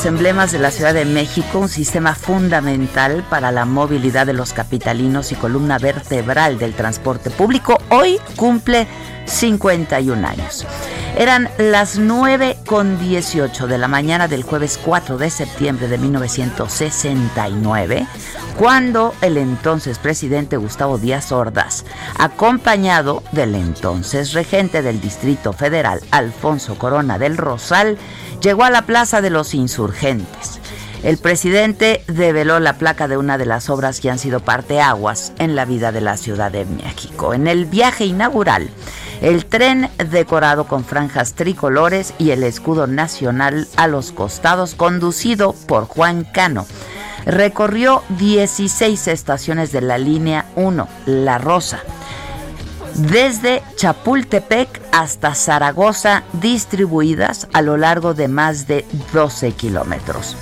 Los emblemas de la Ciudad de México, un sistema fundamental para la movilidad de los capitalinos y columna vertebral del transporte público, hoy cumple 51 años. Eran las 9 con 18 de la mañana del jueves 4 de septiembre de 1969, cuando el entonces presidente Gustavo Díaz Ordaz, acompañado del entonces regente del Distrito Federal, Alfonso Corona del Rosal, llegó a la Plaza de los Insurgentes. El presidente develó la placa de una de las obras que han sido parteaguas en la vida de la Ciudad de México. En el viaje inaugural, el tren decorado con franjas tricolores y el escudo nacional a los costados, conducido por Juan Cano, recorrió 16 estaciones de la línea 1, La Rosa desde Chapultepec hasta Zaragoza, distribuidas a lo largo de más de 12 kilómetros.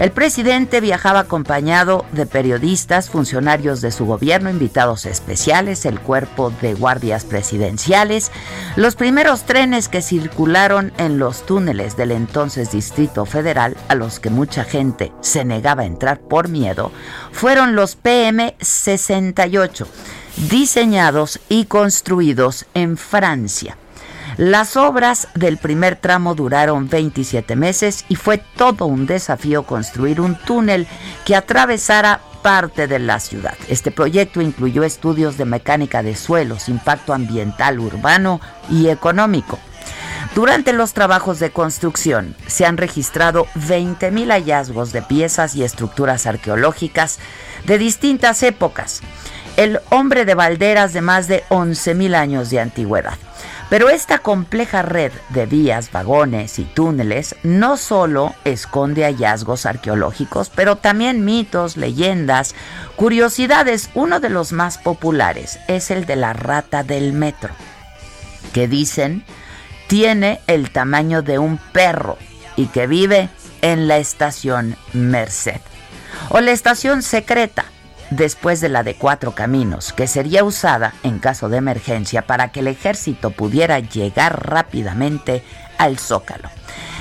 El presidente viajaba acompañado de periodistas, funcionarios de su gobierno, invitados especiales, el cuerpo de guardias presidenciales. Los primeros trenes que circularon en los túneles del entonces Distrito Federal, a los que mucha gente se negaba a entrar por miedo, fueron los PM68 diseñados y construidos en Francia. Las obras del primer tramo duraron 27 meses y fue todo un desafío construir un túnel que atravesara parte de la ciudad. Este proyecto incluyó estudios de mecánica de suelos, impacto ambiental, urbano y económico. Durante los trabajos de construcción se han registrado 20.000 hallazgos de piezas y estructuras arqueológicas de distintas épocas. El hombre de Valderas de más de 11.000 años de antigüedad. Pero esta compleja red de vías, vagones y túneles no solo esconde hallazgos arqueológicos, pero también mitos, leyendas, curiosidades. Uno de los más populares es el de la rata del metro, que dicen tiene el tamaño de un perro y que vive en la estación Merced. O la estación secreta, después de la de Cuatro Caminos, que sería usada en caso de emergencia para que el ejército pudiera llegar rápidamente al Zócalo.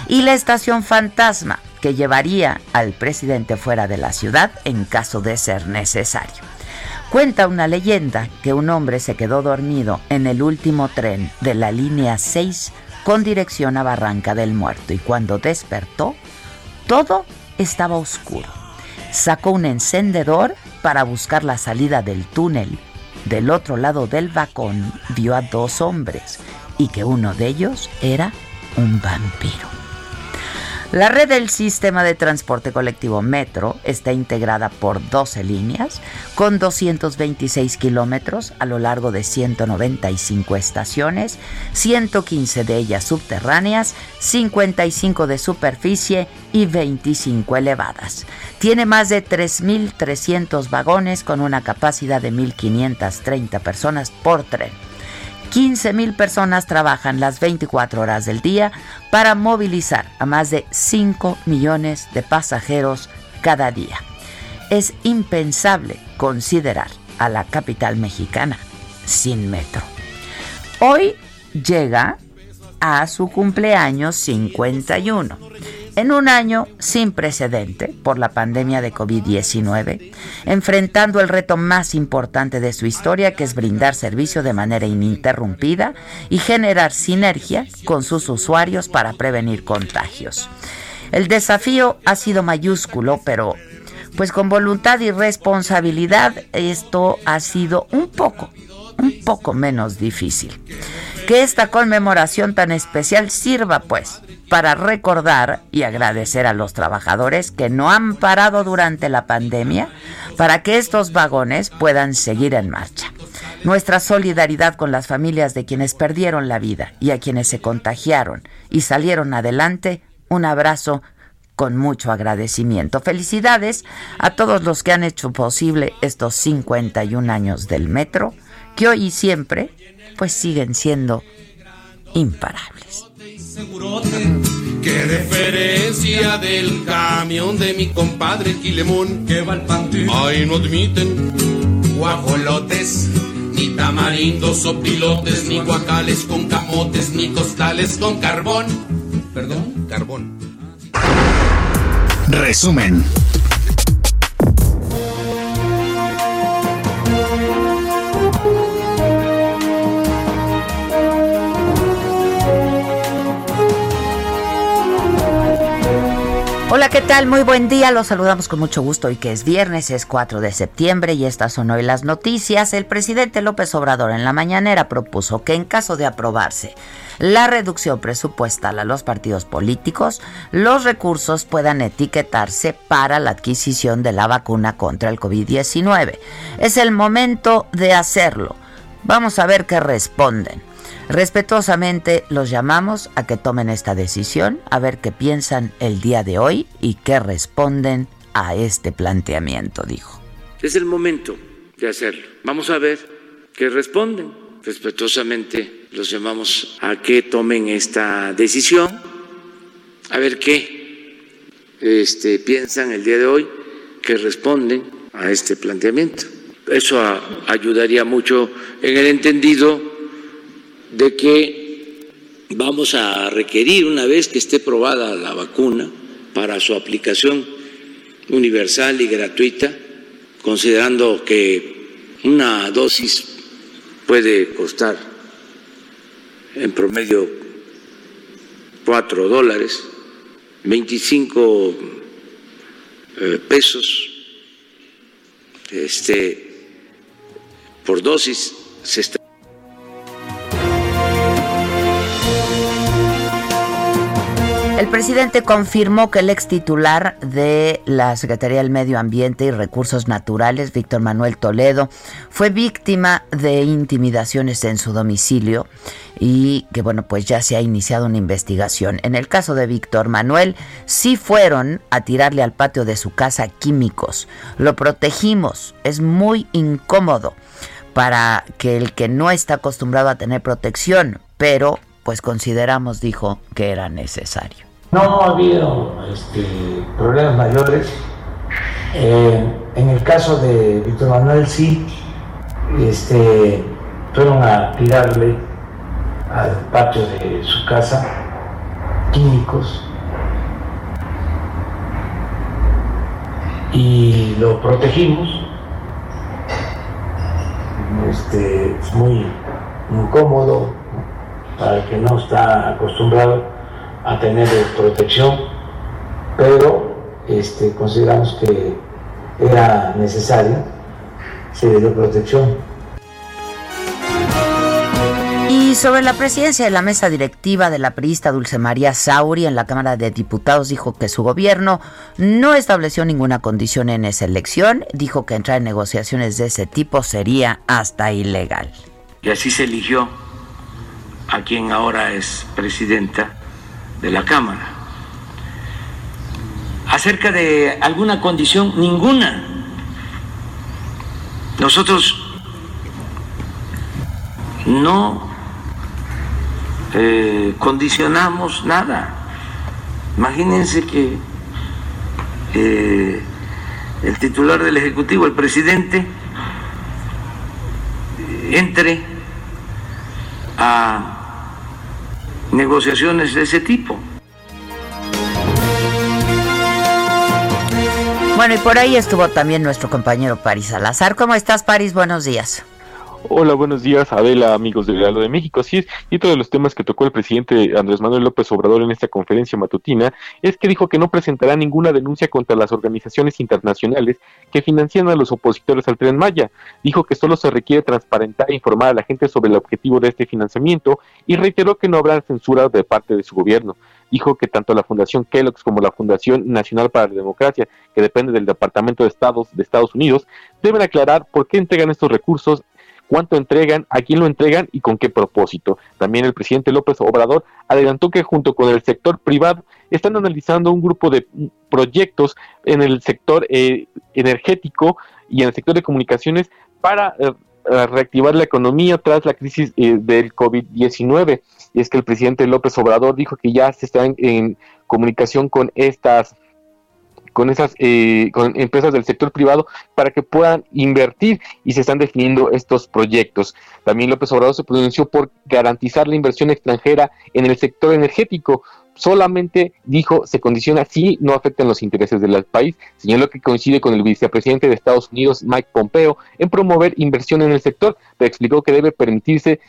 y la estación fantasma que llevaría al presidente fuera de la ciudad en caso de ser necesario. Cuenta una leyenda que un hombre se quedó dormido en el último tren de la línea 6 con dirección a Barranca del Muerto y cuando despertó, todo estaba oscuro. Sacó un encendedor para buscar la salida del túnel. Del otro lado del vagón vio a dos hombres y que uno de ellos era un vampiro. La red del sistema de transporte colectivo Metro está integrada por 12 líneas con 226 kilómetros a lo largo de 195 estaciones, 115 de ellas subterráneas, 55 de superficie y 25 elevadas. Tiene más de 3.300 vagones con una capacidad de 1.530 personas por tren. 15 mil personas trabajan las 24 horas del día para movilizar a más de 5 millones de pasajeros cada día. Es impensable considerar a la capital mexicana sin metro. Hoy llega a su cumpleaños 51 en un año sin precedente por la pandemia de COVID-19, enfrentando el reto más importante de su historia, que es brindar servicio de manera ininterrumpida y generar sinergia con sus usuarios para prevenir contagios. El desafío ha sido mayúsculo, pero pues con voluntad y responsabilidad esto ha sido un poco, un poco menos difícil. Que esta conmemoración tan especial sirva pues para recordar y agradecer a los trabajadores que no han parado durante la pandemia para que estos vagones puedan seguir en marcha. Nuestra solidaridad con las familias de quienes perdieron la vida y a quienes se contagiaron y salieron adelante, un abrazo con mucho agradecimiento. Felicidades a todos los que han hecho posible estos 51 años del metro, que hoy y siempre pues siguen siendo imparables. Qué referencia del camión de mi compadre Quilemón que va al panteón. Ay, no admiten guajolotes, ni tamarindos o pilotes, ni guacales con camotes, ni costales con carbón. Perdón, carbón. Resumen. Hola, ¿qué tal? Muy buen día. Los saludamos con mucho gusto hoy que es viernes, es 4 de septiembre y estas son hoy las noticias. El presidente López Obrador en la mañanera propuso que en caso de aprobarse la reducción presupuestal a los partidos políticos, los recursos puedan etiquetarse para la adquisición de la vacuna contra el COVID-19. Es el momento de hacerlo. Vamos a ver qué responden. Respetuosamente los llamamos a que tomen esta decisión, a ver qué piensan el día de hoy y qué responden a este planteamiento, dijo. Es el momento de hacerlo. Vamos a ver qué responden. Respetuosamente los llamamos a que tomen esta decisión, a ver qué este, piensan el día de hoy, qué responden a este planteamiento. Eso ayudaría mucho en el entendido de que vamos a requerir, una vez que esté probada la vacuna, para su aplicación universal y gratuita, considerando que una dosis puede costar en promedio cuatro dólares, 25 eh, pesos este, por dosis, se está presidente confirmó que el ex titular de la Secretaría del Medio Ambiente y Recursos Naturales, Víctor Manuel Toledo, fue víctima de intimidaciones en su domicilio y que bueno, pues ya se ha iniciado una investigación. En el caso de Víctor Manuel, sí fueron a tirarle al patio de su casa químicos. Lo protegimos, es muy incómodo para que el que no está acostumbrado a tener protección, pero pues consideramos, dijo, que era necesario. No ha habido este, problemas mayores. Eh, en el caso de Víctor Manuel sí este, fueron a tirarle al patio de su casa químicos y lo protegimos. Este, es muy incómodo para el que no está acostumbrado a tener protección, pero este, consideramos que era necesario, se le dio protección y sobre la presidencia de la mesa directiva de la priista Dulce María Sauri en la Cámara de Diputados dijo que su gobierno no estableció ninguna condición en esa elección, dijo que entrar en negociaciones de ese tipo sería hasta ilegal. Y así se eligió a quien ahora es presidenta de la Cámara. Acerca de alguna condición, ninguna. Nosotros no eh, condicionamos nada. Imagínense que eh, el titular del Ejecutivo, el presidente, entre a negociaciones de ese tipo. Bueno, y por ahí estuvo también nuestro compañero Paris Salazar. ¿Cómo estás, Paris? Buenos días. Hola, buenos días, Adela, amigos del Real de México. Así es, y todos los temas que tocó el presidente Andrés Manuel López Obrador en esta conferencia matutina es que dijo que no presentará ninguna denuncia contra las organizaciones internacionales que financian a los opositores al Tren Maya. Dijo que solo se requiere transparentar e informar a la gente sobre el objetivo de este financiamiento y reiteró que no habrá censura de parte de su gobierno dijo que tanto la Fundación Kellogg's como la Fundación Nacional para la Democracia, que depende del Departamento de Estados de Estados Unidos, deben aclarar por qué entregan estos recursos cuánto entregan, a quién lo entregan y con qué propósito. También el presidente López Obrador adelantó que junto con el sector privado están analizando un grupo de proyectos en el sector eh, energético y en el sector de comunicaciones para eh, reactivar la economía tras la crisis eh, del COVID-19. Y es que el presidente López Obrador dijo que ya se está en comunicación con estas con esas eh, con empresas del sector privado para que puedan invertir y se están definiendo estos proyectos. También López Obrador se pronunció por garantizar la inversión extranjera en el sector energético. Solamente dijo se condiciona si no afectan los intereses del país. Señaló que coincide con el vicepresidente de Estados Unidos, Mike Pompeo, en promover inversión en el sector, pero explicó que debe permitirse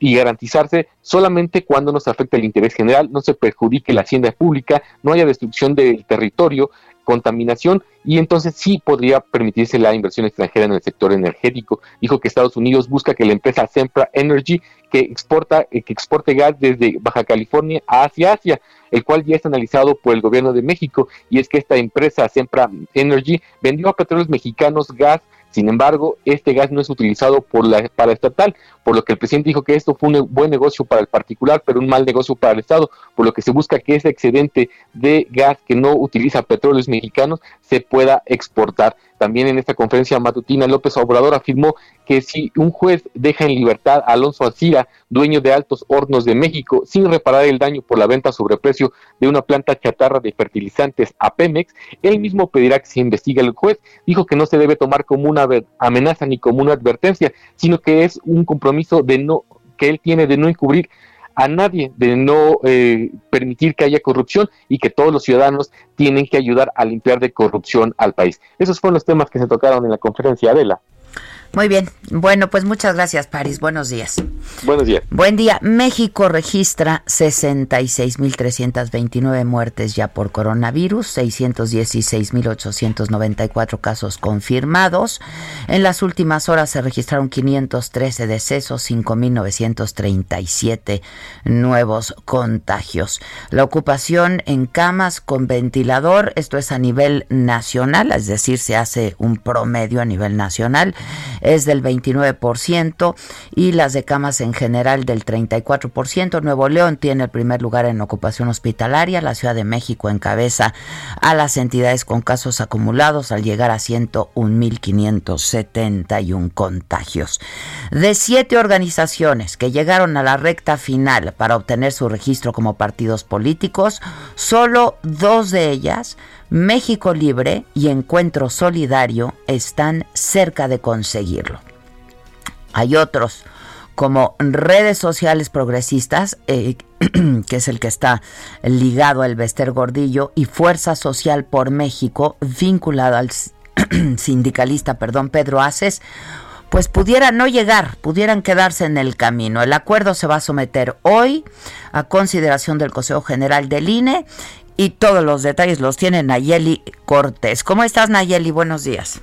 y garantizarse solamente cuando nos afecte el interés general, no se perjudique la hacienda pública, no haya destrucción del territorio, contaminación y entonces sí podría permitirse la inversión extranjera en el sector energético. Dijo que Estados Unidos busca que la empresa Sempra Energy que exporta eh, que exporte gas desde Baja California hacia Asia, el cual ya es analizado por el gobierno de México y es que esta empresa Sempra Energy vendió a petróleos mexicanos gas sin embargo, este gas no es utilizado por la para estatal, por lo que el presidente dijo que esto fue un buen negocio para el particular, pero un mal negocio para el Estado, por lo que se busca que ese excedente de gas que no utiliza petróleos mexicanos se pueda exportar. También en esta conferencia matutina, López Obrador afirmó que si un juez deja en libertad a Alonso Alcira, dueño de Altos Hornos de México, sin reparar el daño por la venta sobre precio de una planta chatarra de fertilizantes a Pemex, él mismo pedirá que se investigue el juez. Dijo que no se debe tomar como una amenaza ni como una advertencia, sino que es un compromiso de no que él tiene de no encubrir a nadie de no eh, permitir que haya corrupción y que todos los ciudadanos tienen que ayudar a limpiar de corrupción al país. Esos fueron los temas que se tocaron en la conferencia Adela. Muy bien. Bueno, pues muchas gracias, París. Buenos días. Buenos días. Buen día. México registra 66.329 muertes ya por coronavirus, 616.894 casos confirmados. En las últimas horas se registraron 513 decesos, 5.937 nuevos contagios. La ocupación en camas con ventilador, esto es a nivel nacional, es decir, se hace un promedio a nivel nacional es del 29% y las de camas en general del 34%. Nuevo León tiene el primer lugar en ocupación hospitalaria. La Ciudad de México encabeza a las entidades con casos acumulados al llegar a 101.571 contagios. De siete organizaciones que llegaron a la recta final para obtener su registro como partidos políticos, solo dos de ellas México Libre y Encuentro Solidario están cerca de conseguirlo. Hay otros como redes sociales progresistas, eh, que es el que está ligado al Bester Gordillo, y Fuerza Social por México, vinculado al sindicalista, perdón, Pedro Aces, pues pudieran no llegar, pudieran quedarse en el camino. El acuerdo se va a someter hoy a consideración del Consejo General del INE y todos los detalles los tiene Nayeli Cortés. ¿Cómo estás Nayeli? Buenos días.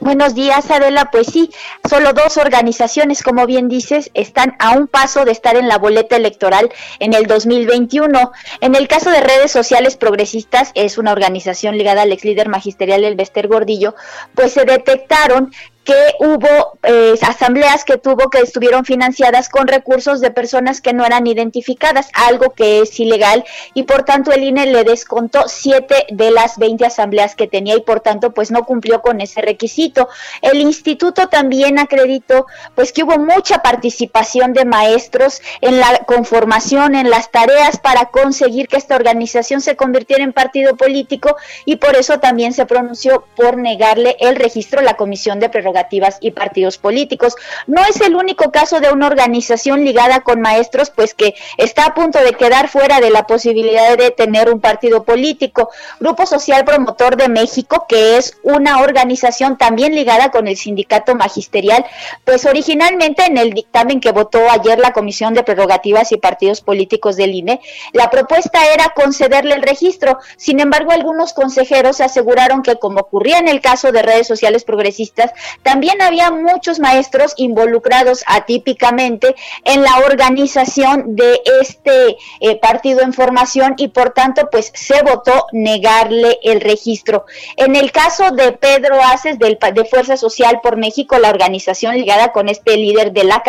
Buenos días, Adela. Pues sí, solo dos organizaciones, como bien dices, están a un paso de estar en la boleta electoral en el 2021. En el caso de redes sociales progresistas, es una organización ligada al ex líder magisterial El Bester Gordillo, pues se detectaron que hubo eh, asambleas que tuvo que estuvieron financiadas con recursos de personas que no eran identificadas, algo que es ilegal y por tanto el INE le descontó siete de las 20 asambleas que tenía y por tanto pues no cumplió con ese requisito. El instituto también acreditó pues que hubo mucha participación de maestros en la conformación, en las tareas para conseguir que esta organización se convirtiera en partido político y por eso también se pronunció por negarle el registro a la Comisión de Prerrogativas y partidos políticos. No es el único caso de una organización ligada con maestros, pues que está a punto de quedar fuera de la posibilidad de tener un partido político. Grupo Social Promotor de México, que es una organización también ligada con el sindicato magisterial, pues originalmente en el dictamen que votó ayer la Comisión de Prerrogativas y Partidos Políticos del INE, la propuesta era concederle el registro. Sin embargo, algunos consejeros aseguraron que, como ocurría en el caso de redes sociales progresistas, también había muchos maestros involucrados atípicamente en la organización de este eh, partido en formación y por tanto pues se votó negarle el registro. En el caso de Pedro Aces del, de Fuerza Social por México, la organización ligada con este líder de la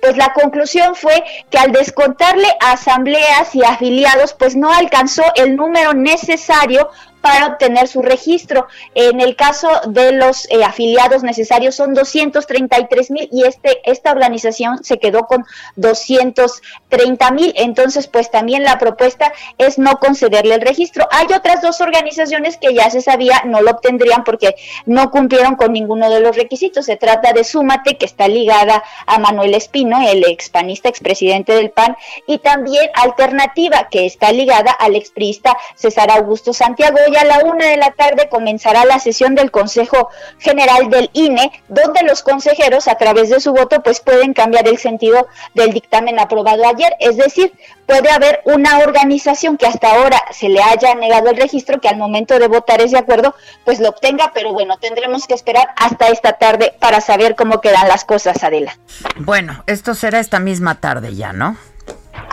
pues la conclusión fue que al descontarle asambleas y afiliados pues no alcanzó el número necesario para obtener su registro. En el caso de los eh, afiliados necesarios son 233 mil y este, esta organización se quedó con 230 mil. Entonces, pues también la propuesta es no concederle el registro. Hay otras dos organizaciones que ya se sabía no lo obtendrían porque no cumplieron con ninguno de los requisitos. Se trata de Súmate, que está ligada a Manuel Espino, el expanista, expresidente del PAN, y también Alternativa, que está ligada al expriista César Augusto Santiago a la una de la tarde comenzará la sesión del Consejo General del INE, donde los consejeros, a través de su voto, pues pueden cambiar el sentido del dictamen aprobado ayer. Es decir, puede haber una organización que hasta ahora se le haya negado el registro, que al momento de votar ese acuerdo, pues lo obtenga, pero bueno, tendremos que esperar hasta esta tarde para saber cómo quedan las cosas, Adela. Bueno, esto será esta misma tarde ya, ¿no?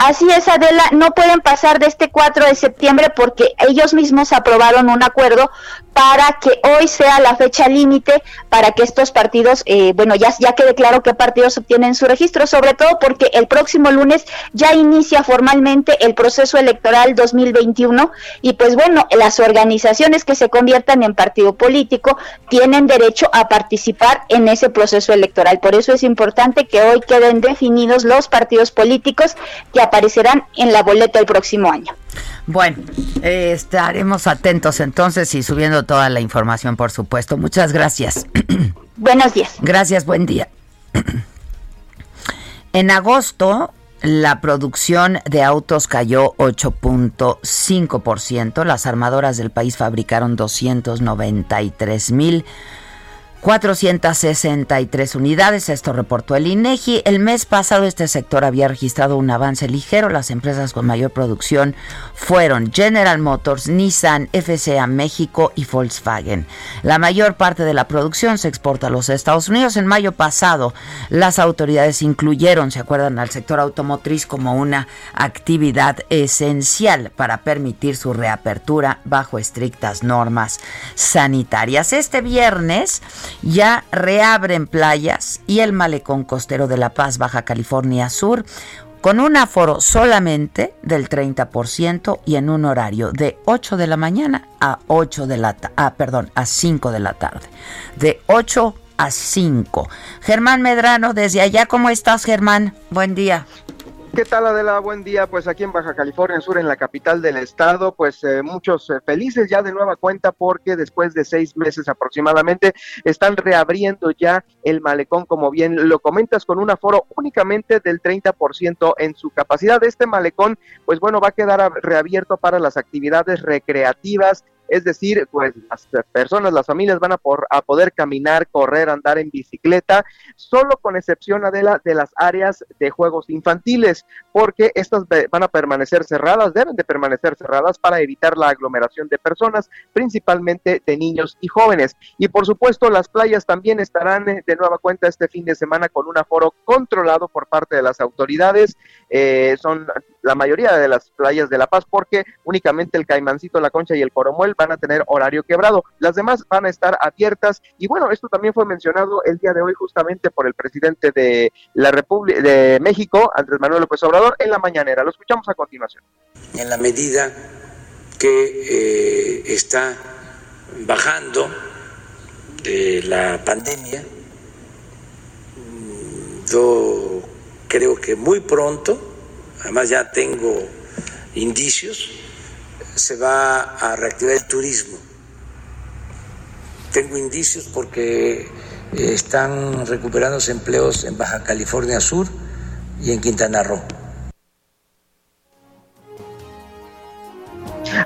Así es, Adela, no pueden pasar de este 4 de septiembre porque ellos mismos aprobaron un acuerdo para que hoy sea la fecha límite para que estos partidos, eh, bueno, ya, ya quede claro qué partidos obtienen su registro, sobre todo porque el próximo lunes ya inicia formalmente el proceso electoral 2021 y pues bueno, las organizaciones que se conviertan en partido político tienen derecho a participar en ese proceso electoral. Por eso es importante que hoy queden definidos los partidos políticos que aparecerán en la boleta el próximo año. Bueno, eh, estaremos atentos entonces y subiendo toda la información, por supuesto. Muchas gracias. Buenos días. Gracias, buen día. en agosto, la producción de autos cayó 8.5%. Las armadoras del país fabricaron 293 mil 463 unidades, esto reportó el INEGI. El mes pasado este sector había registrado un avance ligero. Las empresas con mayor producción fueron General Motors, Nissan, FCA México y Volkswagen. La mayor parte de la producción se exporta a los Estados Unidos. En mayo pasado, las autoridades incluyeron, se acuerdan, al sector automotriz como una actividad esencial para permitir su reapertura bajo estrictas normas sanitarias. Este viernes ya reabren playas y el malecón costero de La Paz, Baja California Sur, con un aforo solamente del 30% y en un horario de 8 de la mañana a 8 de la ah, perdón, a 5 de la tarde. De 8 a 5. Germán Medrano, desde allá, ¿cómo estás, Germán? Buen día. ¿Qué tal Adela? Buen día. Pues aquí en Baja California Sur, en la capital del estado, pues eh, muchos eh, felices ya de nueva cuenta porque después de seis meses aproximadamente están reabriendo ya el malecón, como bien lo comentas, con un aforo únicamente del 30% en su capacidad. Este malecón, pues bueno, va a quedar reabierto para las actividades recreativas es decir, pues las personas, las familias van a, por, a poder caminar, correr, andar en bicicleta, solo con excepción Adela de las áreas de juegos infantiles, porque estas van a permanecer cerradas, deben de permanecer cerradas para evitar la aglomeración de personas, principalmente de niños y jóvenes. Y por supuesto, las playas también estarán eh, de nueva cuenta este fin de semana con un aforo controlado por parte de las autoridades. Eh, son la mayoría de las playas de La Paz, porque únicamente el Caimancito, la Concha y el Coromuel van a tener horario quebrado. Las demás van a estar abiertas y bueno, esto también fue mencionado el día de hoy justamente por el presidente de la República de México, Andrés Manuel López Obrador, en la mañanera. Lo escuchamos a continuación. En la medida que eh, está bajando de la pandemia, yo creo que muy pronto, además ya tengo indicios, se va a reactivar el turismo. Tengo indicios porque eh, están recuperándose empleos en Baja California Sur y en Quintana Roo.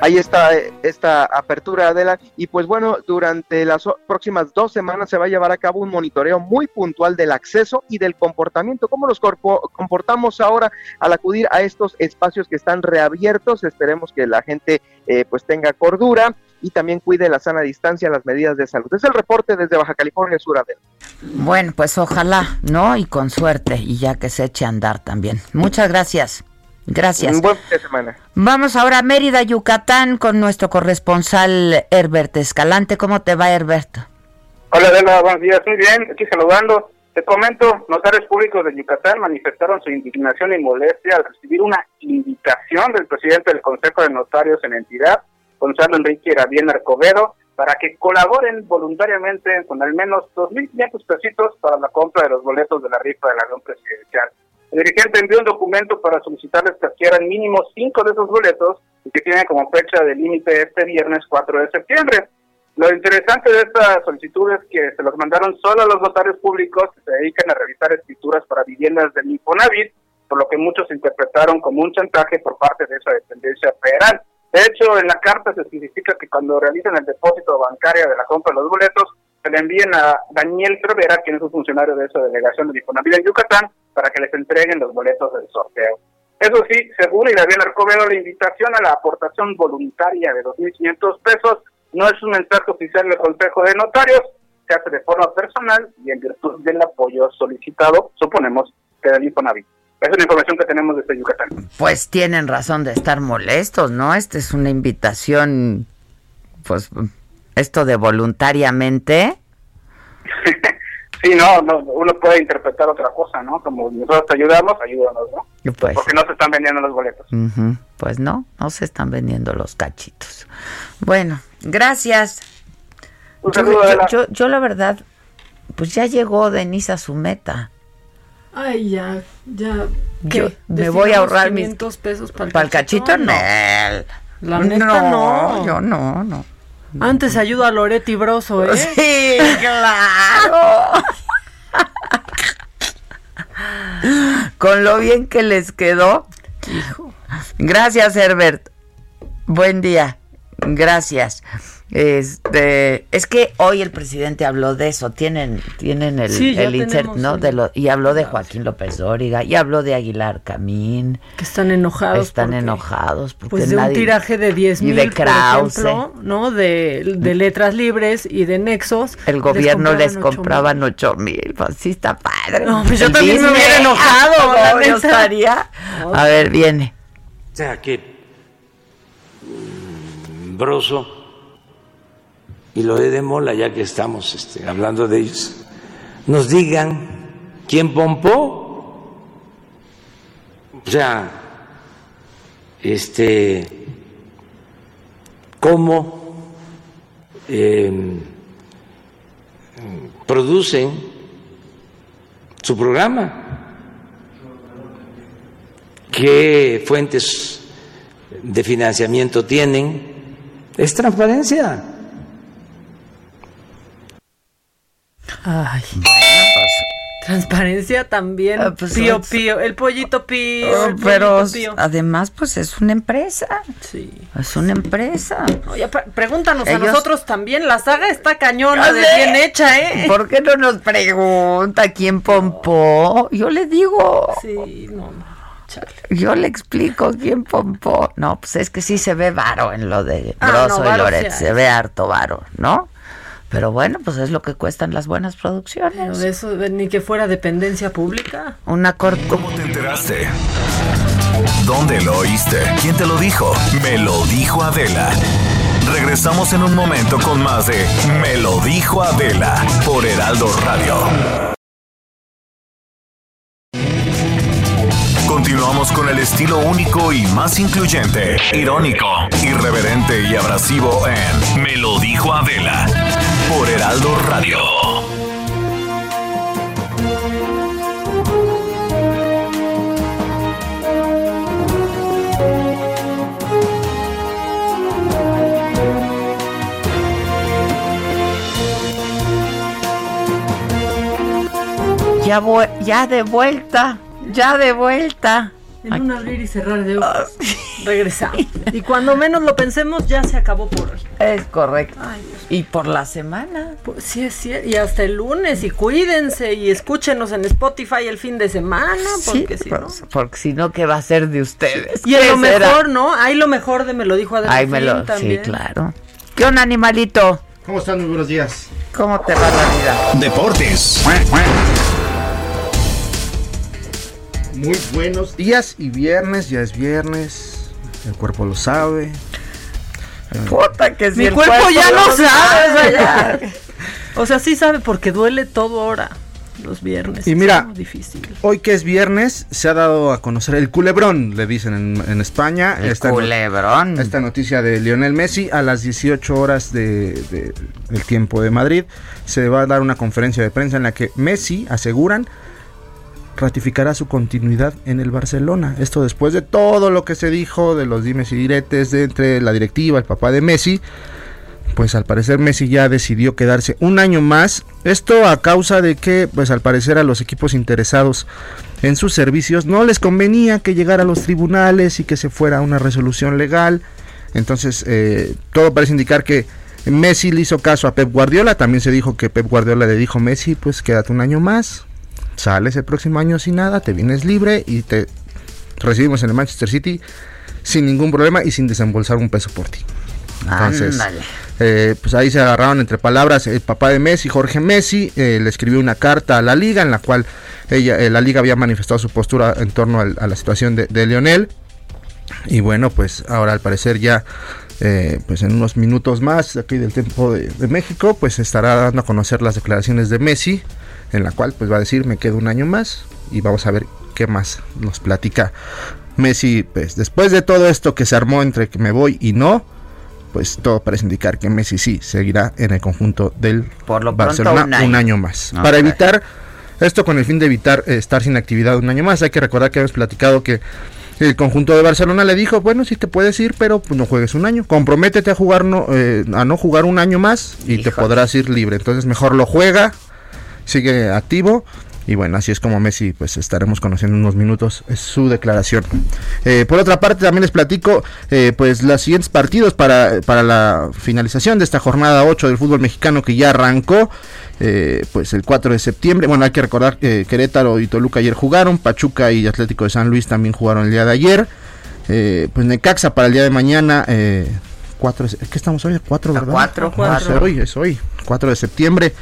Ahí está esta apertura, Adela. Y pues bueno, durante las próximas dos semanas se va a llevar a cabo un monitoreo muy puntual del acceso y del comportamiento. ¿Cómo nos comportamos ahora al acudir a estos espacios que están reabiertos? Esperemos que la gente eh, pues tenga cordura y también cuide la sana distancia, las medidas de salud. Es el reporte desde Baja California Sur, Adela. Bueno, pues ojalá, ¿no? Y con suerte, y ya que se eche a andar también. Muchas gracias. Gracias. Un buen fin de semana. Vamos ahora a Mérida, Yucatán, con nuestro corresponsal Herbert Escalante. ¿Cómo te va, Herbert? Hola, Adela, buenos días. Muy bien, aquí saludando. Te comento, notarios públicos de Yucatán manifestaron su indignación y molestia al recibir una invitación del presidente del Consejo de Notarios en la entidad, Gonzalo Enrique Rabiel Arcovedo, para que colaboren voluntariamente con al menos 2.500 pesitos para la compra de los boletos de la rifa del avión presidencial. El dirigente envió un documento para solicitarles que adquieran mínimo cinco de esos boletos y que tienen como fecha de límite este viernes 4 de septiembre. Lo interesante de esta solicitud es que se los mandaron solo a los notarios públicos que se dedican a revisar escrituras para viviendas del Infonavit, por lo que muchos interpretaron como un chantaje por parte de esa dependencia federal. De hecho, en la carta se especifica que cuando realicen el depósito bancario de la compra de los boletos, le envíen a Daniel Cervera, quien es un funcionario de esa delegación de Infonavit en Yucatán, para que les entreguen los boletos del sorteo. Eso sí, según Irabiel Arcobedo, la invitación a la aportación voluntaria de 2.500 pesos no es un mensaje oficial del Consejo de Notarios, se hace de forma personal y en virtud del apoyo solicitado, suponemos, que del Infonavit. Es la información que tenemos desde Yucatán. Pues tienen razón de estar molestos, ¿no? Esta es una invitación, pues, esto de voluntariamente. Sí, no, no, uno puede interpretar otra cosa, ¿no? Como nosotros te ayudamos, ayúdanos, ¿no? Pues. Porque no se están vendiendo los boletos. Pues no, no se están vendiendo los cachitos. Bueno, gracias. yo, yo, la verdad, pues ya llegó Denise a su meta. Ay, ya, ya. ¿Qué? me voy a ahorrar 500 mis pesos para el, cachito. No. La neta no, Yo no, no. Antes ayuda a Loretti Broso, ¿eh? Sí, claro. Con lo bien que les quedó. Gracias, Herbert. Buen día. Gracias. Este, es que hoy el presidente habló de eso, tienen, tienen el, el insert, ¿no? De lo, y habló de Joaquín López Dóriga, y habló de Aguilar Camín. Que están enojados. Están enojados. Porque pues de un tiraje de 10 mil, de Krause, ¿no? De, de, letras libres y de nexos. El gobierno les, compraban 8 mil, pues sí está padre. No, pues yo también me hubiera enojado. ¿no? estaría. A ver, viene. O sea, que mm, Broso y lo de Mola, ya que estamos este, hablando de ellos, nos digan quién pompó. O sea, este, cómo em, producen su programa. qué fuentes de financiamiento tienen. Es transparencia. Ay, pues, Transparencia también, ah, pues, pío pío, el pollito pío. Oh, pero además, pues es una empresa. Sí. Es una empresa. pregúntanos a nosotros también, la saga está cañona de bien hecha, ¿eh? ¿Por qué no nos pregunta quién pompó? Yo le digo. Sí, no, Yo le explico quién pompó. No, pues es que sí se ve varo en lo de ah, Broso y Loret, se ve harto varo, ¿no? Pero bueno, pues es lo que cuestan las buenas producciones. de eso, ni que fuera dependencia pública. Una corta. ¿Cómo te enteraste? ¿Dónde lo oíste? ¿Quién te lo dijo? Me lo dijo Adela. Regresamos en un momento con más de Me lo dijo Adela por Heraldo Radio. Continuamos con el estilo único y más incluyente, irónico, irreverente y abrasivo en Me lo dijo Adela por Heraldo Radio. Ya, ya de vuelta, ya de vuelta. En un abrir y cerrar de ojos. Ah. Regresamos. Y cuando menos lo pensemos, ya se acabó por hoy. Es correcto. y por la semana. Pues sí, es cierto. Y hasta el lunes. Y cuídense. Y escúchenos en Spotify el fin de semana. Porque si no. Porque si no, ¿qué va a ser de ustedes? Y lo mejor, ¿no? Hay lo mejor de Me lo dijo. Ay, me lo, también. Sí, claro. ¿Qué un animalito? ¿Cómo están? Muy buenos días. ¿Cómo te va la vida? Deportes. Muy buenos días y viernes, ya es viernes, el cuerpo lo sabe. Puta que si Mi cuerpo, ya lo sabe. o sea, sí sabe porque duele todo ahora los viernes. Y mira, hoy que es viernes, se ha dado a conocer el culebrón, le dicen en, España. El culebrón. esta noticia de Lionel Messi a las 18 horas de, del tiempo de Madrid. Se va a dar una conferencia de prensa en la que Messi, aseguran, ratificará su continuidad en el Barcelona. Esto después de todo lo que se dijo de los dimes y diretes de entre la directiva, el papá de Messi. Pues al parecer Messi ya decidió quedarse un año más. Esto a causa de que, pues al parecer a los equipos interesados en sus servicios no les convenía que llegara a los tribunales y que se fuera a una resolución legal. Entonces eh, todo parece indicar que Messi le hizo caso a Pep Guardiola. También se dijo que Pep Guardiola le dijo Messi, pues quédate un año más sales el próximo año sin nada, te vienes libre y te recibimos en el Manchester City sin ningún problema y sin desembolsar un peso por ti. Entonces, eh, pues ahí se agarraron entre palabras el papá de Messi, Jorge Messi, eh, le escribió una carta a la liga en la cual ella, eh, la liga había manifestado su postura en torno a la situación de, de, Lionel. Y bueno, pues ahora al parecer ya, pues en unos minutos más aquí del tiempo de, de México, pues estará dando a conocer las declaraciones de Messi en la cual pues va a decir me quedo un año más y vamos a ver qué más nos platica Messi pues después de todo esto que se armó entre que me voy y no pues todo parece indicar que Messi sí seguirá en el conjunto del Por lo Barcelona un año, más para evitar esto con el fin de evitar eh, estar sin actividad un año más hay que recordar que hemos platicado que el conjunto de Barcelona le dijo, bueno, sí te puedes ir, pero pues, no juegues un año. Comprométete a jugar no, eh, a no jugar un año más y te podrás ir libre. Entonces mejor lo juega, sigue activo. Y bueno, así es como Messi, pues estaremos conociendo en unos minutos es su declaración. Eh, por otra parte, también les platico, eh, pues los siguientes partidos para, para la finalización de esta jornada 8 del fútbol mexicano que ya arrancó, eh, pues el 4 de septiembre. Bueno, hay que recordar que Querétaro y Toluca ayer jugaron, Pachuca y Atlético de San Luis también jugaron el día de ayer. pues Necaxa para el día de mañana, 4, ¿qué estamos hoy? 4, ¿verdad? 4, 4. es hoy, es hoy, 4 de septiembre.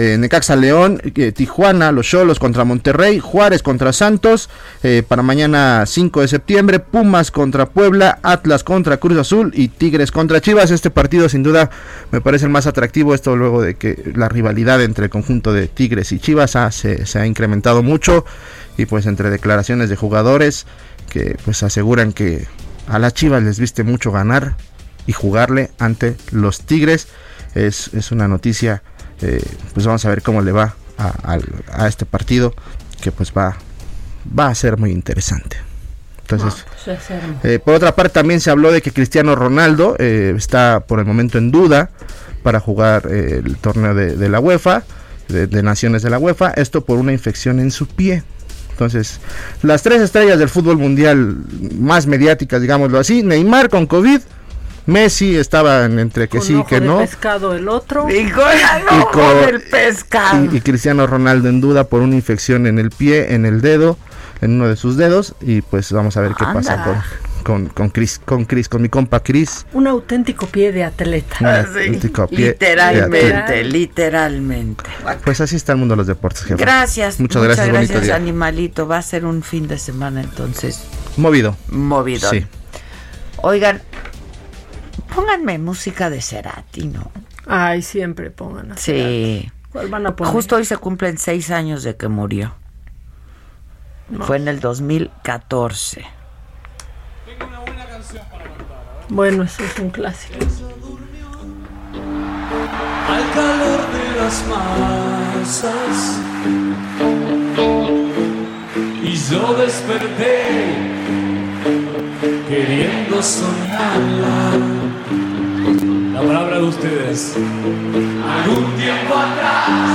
Eh, Necaxa León, eh, Tijuana, Los Cholos contra Monterrey, Juárez contra Santos, eh, para mañana 5 de septiembre, Pumas contra Puebla, Atlas contra Cruz Azul y Tigres contra Chivas. Este partido sin duda me parece el más atractivo, esto luego de que la rivalidad entre el conjunto de Tigres y Chivas se, se ha incrementado mucho y pues entre declaraciones de jugadores que pues aseguran que a las Chivas les viste mucho ganar y jugarle ante los Tigres. Es, es una noticia eh, pues vamos a ver cómo le va a, este partido que pues va, va a ser muy interesante. Entonces, eh, por otra parte, también se habló de que Cristiano Ronaldo eh, está por el momento en duda para jugar el torneo de, la UEFA, de, Naciones de la UEFA, esto por una infección en su pie. Entonces, las tres estrellas del fútbol mundial más mediáticas, digámoslo así, Neymar con COVID, Messi estaba entre que sí y que no. pescado el otro. Y con, el pescado. y Cristiano Ronaldo en duda por una infección en el pie, en el dedo en uno de sus dedos y pues vamos a ver qué pasa con, con, con Chris, con Chris, con mi compa Chris. Un auténtico pie de atleta. Ah, literalmente, literalmente. Pues así está el mundo de los deportes, jefe. Gracias. Muchas, gracias, gracias animalito. Va a ser un fin de semana entonces. Movido. Movido. Sí. Oigan, pónganme música de Cerati, ¿no? Ay, siempre pongan. sí. ¿Cuál van a poner? Justo hoy se cumplen seis años de que murió. Fue en el 2014. Tengo una buena canción para cantar. Bueno, eso es un clásico. Al calor de las masas y yo desperté queriendo soñarla. La palabra de ustedes. Algún tiempo atrás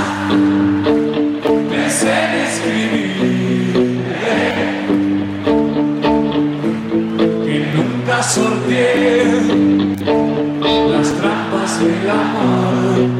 pensé en escribir sorteé las trampas del amor.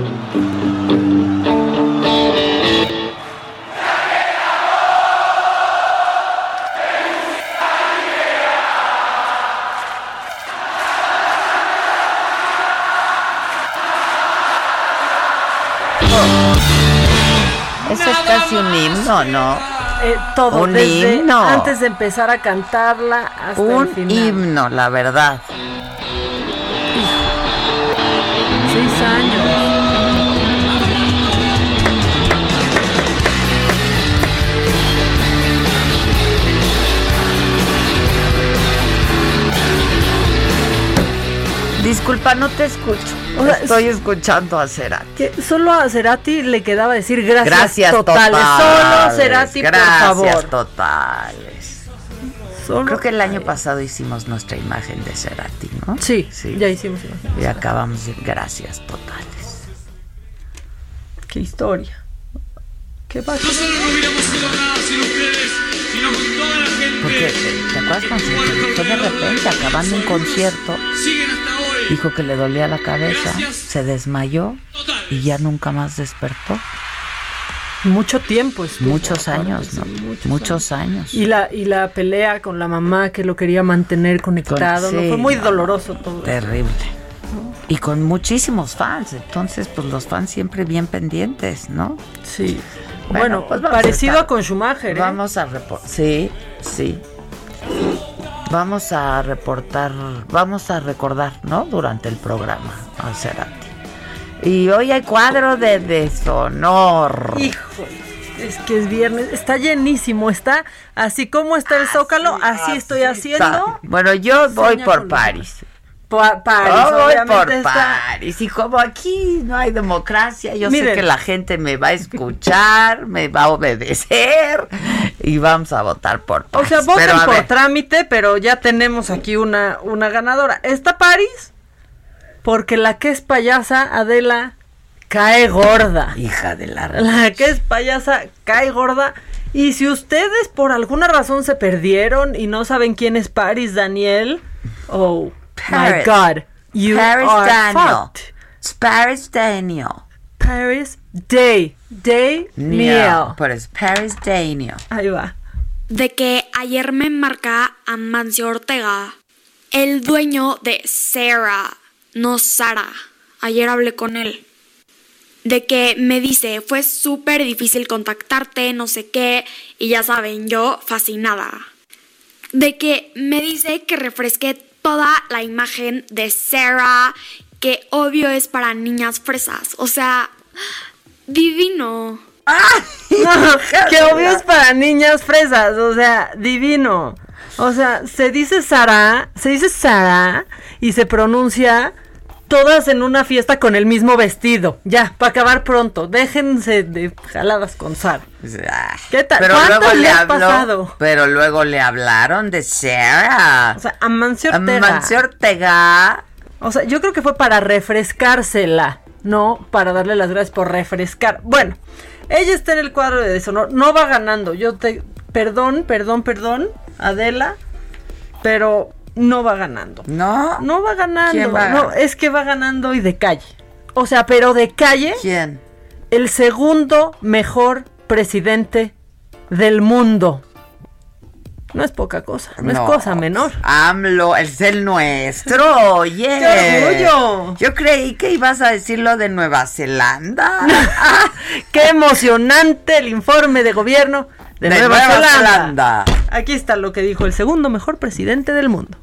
Eso es casi un himno, ¿no? Eh, todo. Un himno. Antes de empezar a cantarla hasta un el final. himno, la verdad. Seis años. Disculpa, no te escucho. Estoy escuchando a Cerati. Solo a Cerati le quedaba decir gracias, totales. Solo Cerati, por favor. Gracias totales. Creo que el año pasado hicimos nuestra imagen de Cerati, ¿no? Sí, sí. ya hicimos imagen. Y acabamos de gracias totales. Qué historia. Qué pasa. Nosotros no hubiéramos sido nada sin ustedes, sino con toda la gente. Porque, ¿te acuerdas cuando fue de repente acabando un concierto? Siguen Dijo que le dolía la cabeza, se desmayó y ya nunca más despertó. Mucho tiempo estuvo. Muchos años, ¿no? muchos, años. Y la, y la pelea con la mamá que lo quería mantener conectado, ¿no? Fue muy doloroso todo. Terrible. Y con muchísimos fans, entonces pues los fans siempre bien pendientes, ¿no? Sí. Bueno, pues parecido a, con Schumacher. ¿eh? Vamos a reportar. Sí, sí. Vamos a reportar, vamos a recordar, ¿no? Durante el programa a Cerati. Y hoy hay cuadro de deshonor. Hijo, es que es viernes, está llenísimo, está así como está el Zócalo, así, estoy haciendo. Bueno, yo voy por París. París, por París. Y como aquí no hay democracia, yo sé que la gente me va a escuchar, me va a obedecer y vamos a votar por París. O sea, voten por trámite, pero ya tenemos aquí una, una ganadora. ¿Está París? Porque la que es payasa, Adela, cae gorda. Hija de la... La que es payasa cae gorda. Y si ustedes por alguna razón se perdieron y no saben quién es París Daniel, oh... My God, you Paris are Daniel. Fucked. Paris Daniel. Paris Day. Day Neil. Pero es Paris Daniel. Ahí va. De que ayer me marca Amancio Ortega, el dueño de Sarah, no Sara. Ayer hablé con él. De que me dice, fue súper difícil contactarte, no sé qué, y ya saben, yo fascinada. De que me dice que refresque toda la imagen de Sarah, que obvio es para niñas fresas. O sea, divino. ¡Ah! que obvio es para niñas fresas, o sea, divino. O sea, se dice Sara, se dice Sara y se pronuncia todas en una fiesta con el mismo vestido. Ya, para acabar pronto. Déjense de jaladas con Sara. ¿Qué tal? Pero ¿Cuántas luego le has habló, pasado? pero luego le hablaron de Sarah. O sea, Amancio Ortega. Amancio Ortega. O sea, yo creo que fue para refrescársela, no para darle las gracias por refrescar. Bueno, ella está en el cuadro de deshonor, no va ganando. Yo te perdón, perdón, perdón, Adela, pero no va ganando. No. No va ganando. ¿Quién va? No, es que va ganando y de calle. O sea, pero de calle. ¿Quién? El segundo mejor presidente del mundo. No es poca cosa, no, es cosa menor. AMLO, es el nuestro, oye. ¡Qué orgullo! Yo creí que ibas a decir lo de Nueva Zelanda. Qué emocionante el informe de gobierno de, De Nueva, Nueva Zelanda. Zelanda. Aquí está lo que dijo el segundo mejor presidente del mundo.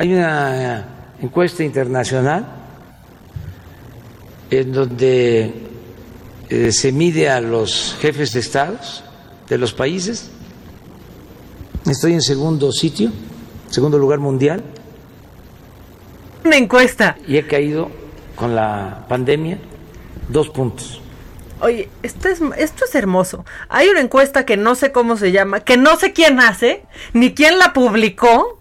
Hay una encuesta internacional en donde eh, se mide a los jefes de estados de los países. Estoy en segundo sitio, segundo lugar mundial, Una encuesta. y he caído con la pandemia dos puntos. Oye, esto es, esto es hermoso. Hay una encuesta que no sé cómo se llama, que no sé quién hace, ni quién la publicó,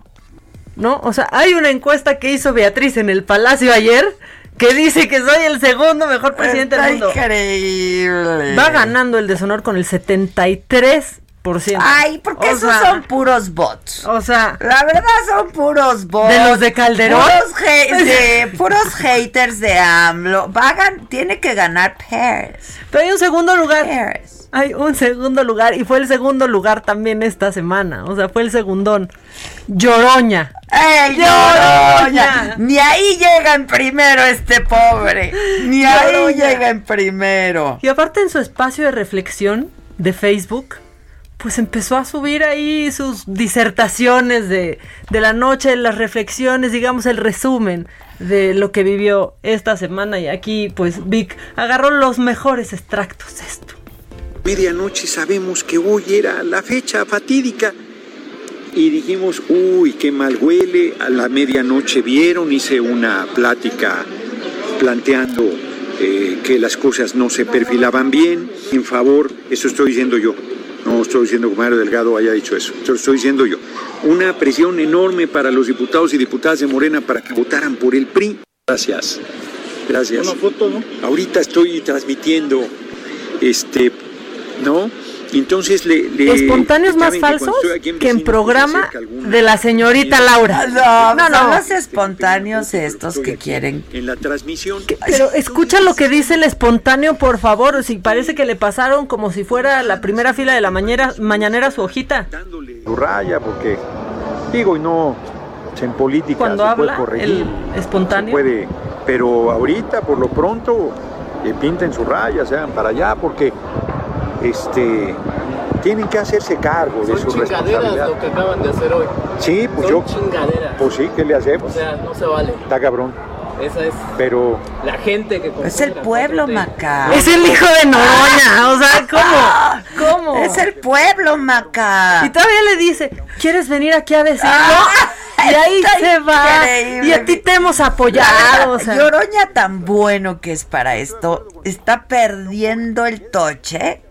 ¿no? O sea, hay una encuesta que hizo Beatriz en el Palacio ayer que dice que soy el segundo mejor presidente Está del mundo. increíble. Va ganando el deshonor con el 73%. Ay, porque O esos sea, son puros bots. O sea, La verdad son puros bots. ¿De los de Calderón? Puros, ha- de- puros haters de AMLO. Va a tiene que ganar Paris. Pero hay un segundo lugar. Paris. Hay un segundo lugar y fue el segundo lugar también esta semana. O sea, fue el segundón. Lloroña. ¡Ey, Lloroña! Lloroña! Ni ahí llega en primero este pobre. Ni ahí llega en primero. Y aparte en su espacio de reflexión de Facebook, pues empezó a subir ahí sus disertaciones de, de la noche, las reflexiones, digamos el resumen de lo que vivió esta semana. Y aquí pues Vic agarró los mejores extractos de esto. Medianoche sabemos que hoy era la fecha fatídica. Y dijimos, uy, qué mal huele. A la medianoche vieron, hice una plática planteando eh, que las cosas no se perfilaban bien. En favor, eso estoy diciendo yo. No estoy diciendo que Mario Delgado haya dicho eso. Eso lo estoy diciendo yo. Una presión enorme para los diputados y diputadas de Morena para que votaran por el PRI. Gracias. Gracias. Ahorita estoy transmitiendo, este, ¿no? Entonces le... le- Espontáneos ya más ven que en que en vecinos, programa de la señorita Laura. No, No, son no. los espontáneos estos que quieren. En la transmisión. Pero escucha lo que dice el espontáneo, por favor. Si parece que le pasaron como si fuera la primera fila de la mañana, mañanera su hojita. Su raya, porque digo, y no, pues, en política Cuando se puede corregir. el espontáneo. Puede, pero ahorita, por lo pronto, que pinten su raya, sean para allá, porque este tienen que hacerse cargo de su Son chingaderas responsabilidad. lo que acaban de hacer hoy. Sí, pues Son yo. chingaderas. Pues sí, ¿qué le hacemos? O sea, no se vale. Está cabrón. Esa es Pero la gente que Es el pueblo, Maca. Es el hijo de Noroña. O sea, ¿cómo? ¿Cómo? Es el pueblo, Maca. Y todavía le dice, ¿quieres venir aquí a decirlo? y ahí Está se va. increíble. Y a ti te hemos apoyado. o sea. Lloroña tan bueno que es para esto, está perdiendo el toche.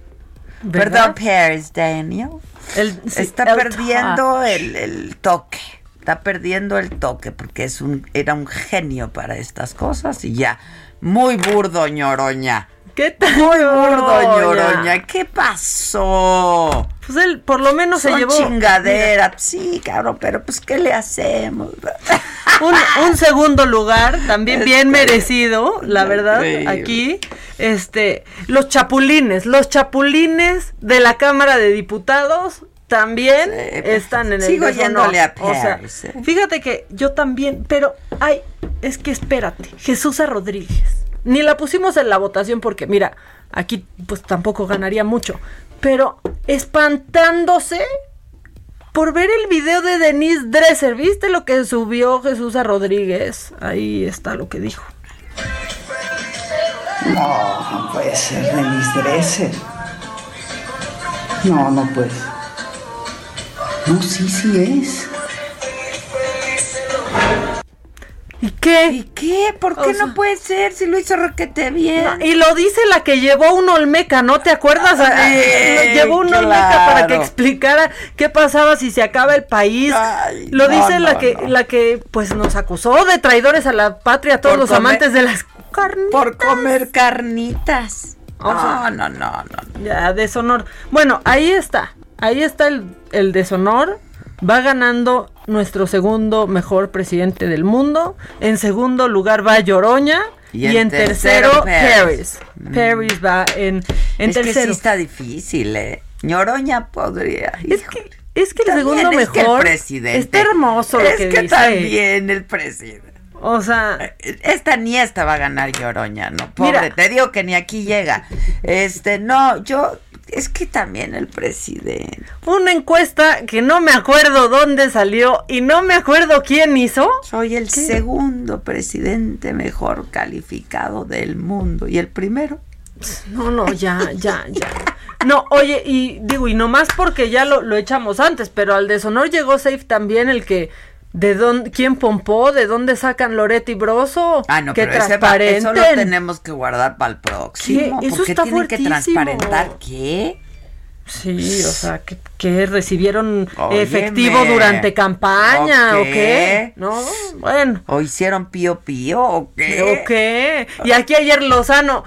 ¿Verdad? Perdón, Paris Daniel. El- sí, está el perdiendo el, el toque. Está perdiendo el toque porque es un, era un genio para estas cosas y ya. Muy burdo, ñoroña. ¿Qué tal? Muy burdo, Ñoroña? ¿Qué pasó? Pues él por lo menos se llevó. chingadera. Sí, cabrón, pero pues ¿qué le hacemos? un, un segundo lugar, también bien Está merecido, la verdad, Increíble. aquí. Este, los chapulines, los chapulines de la Cámara de Diputados también están en el Sigo yéndole a O sea, eh. fíjate que yo también, pero ay, es que espérate, Jesús Rodríguez. Ni la pusimos en la votación porque mira, aquí pues tampoco ganaría mucho, pero espantándose por ver el video de Denise Dresser. ¿Viste lo que subió Jesús a Rodríguez? Ahí está lo que dijo. No, no puede ser Denise Dresser. No, no puede. No, sí, sí es. ¿Y qué? ¿Y qué? ¿Por qué no puede ser si lo hizo Roquete bien? No, y lo dice la que llevó un Olmeca, ¿no te acuerdas? Ay, llevó un claro. Olmeca para que explicara qué pasaba si se acaba el país. lo no, dice la que la que pues nos acusó de traidores a la patria a todos Por los comer- amantes de las carnitas. Por comer carnitas. O sea, no, no, no. Ya, deshonor. Bueno, ahí está. Ahí está el, el deshonor. Va ganando nuestro segundo mejor presidente del mundo. En segundo lugar va Lloroña. Y Y, en tercero, tercero, Paris. Paris. Paris va en, en es que sí está difícil, ¿eh? Ñoroña podría. Es que, es que el segundo es que el mejor presidente. está hermoso lo es que, que dice. también el presidente. O sea, esta ni esta va a ganar Lloroña, no. Pobre, Mira. te digo que ni aquí llega. Este, no, yo es que también el presidente. una encuesta que no me acuerdo dónde salió y no me acuerdo quién hizo. Soy el segundo presidente mejor calificado del mundo y el primero. No, no, ya, ya, ya. No, oye, y digo, y nomás porque ya lo, lo echamos antes, pero al deshonor llegó Safe también el que de dónde, quién pompó, de dónde sacan Loretti y Broso. Ah, no, que pero ese va- eso lo transparenten. tenemos que guardar para el próximo. ¿Qué? Eso porque está tienen que fuertísimo. transparentar qué. Sí, o sea, que, que recibieron Óyeme. efectivo durante campaña, ¿O ¿o qué? qué? No, bueno. ¿O hicieron pío pío o qué? ¿O qué? Y aquí ayer Lozano,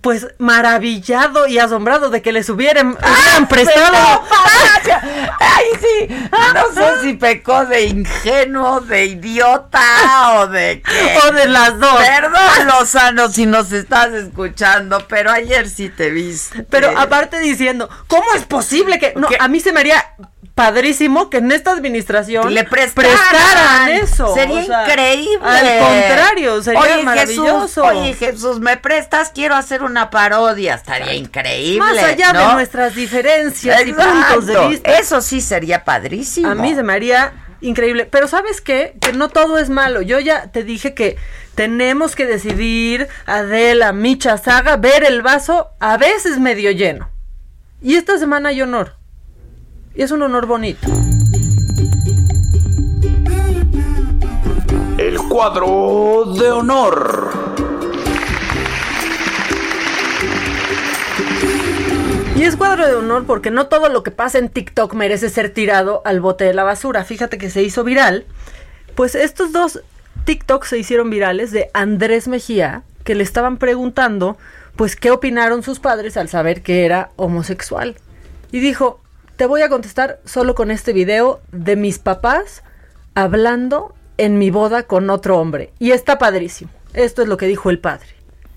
pues maravillado y asombrado de que les hubieran, hubieran prestado. Ay, sí. No sé si pecó de ingenuo, de idiota o de qué. O de las dos. Perdón, Lozano, si nos estás escuchando, pero ayer sí te viste. Pero aparte diciendo, ¿cómo es posible que.? No, a mí se me haría padrísimo que en esta administración le prestaran, prestaran eso. Sería o sea, increíble. Al contrario, sería oye, maravilloso. Jesús, oye, Jesús, ¿me prestas? Quiero hacer una parodia. Estaría increíble. Más allá ¿no? de nuestras diferencias y puntos de vista. Eso sí sería padrísimo. A mí se me haría increíble. Pero ¿sabes qué? Que no todo es malo. Yo ya te dije que tenemos que decidir, Adela, Micha, Saga, ver el vaso a veces medio lleno. Y esta semana hay honor. Y es un honor bonito. El cuadro de honor. Y es cuadro de honor porque no todo lo que pasa en TikTok merece ser tirado al bote de la basura. Fíjate que se hizo viral. Pues estos dos TikToks se hicieron virales de Andrés Mejía, que le estaban preguntando, pues, qué opinaron sus padres al saber que era homosexual. Y dijo, te voy a contestar solo con este video de mis papás hablando en mi boda con otro hombre. Y está padrísimo. Esto es lo que dijo el padre.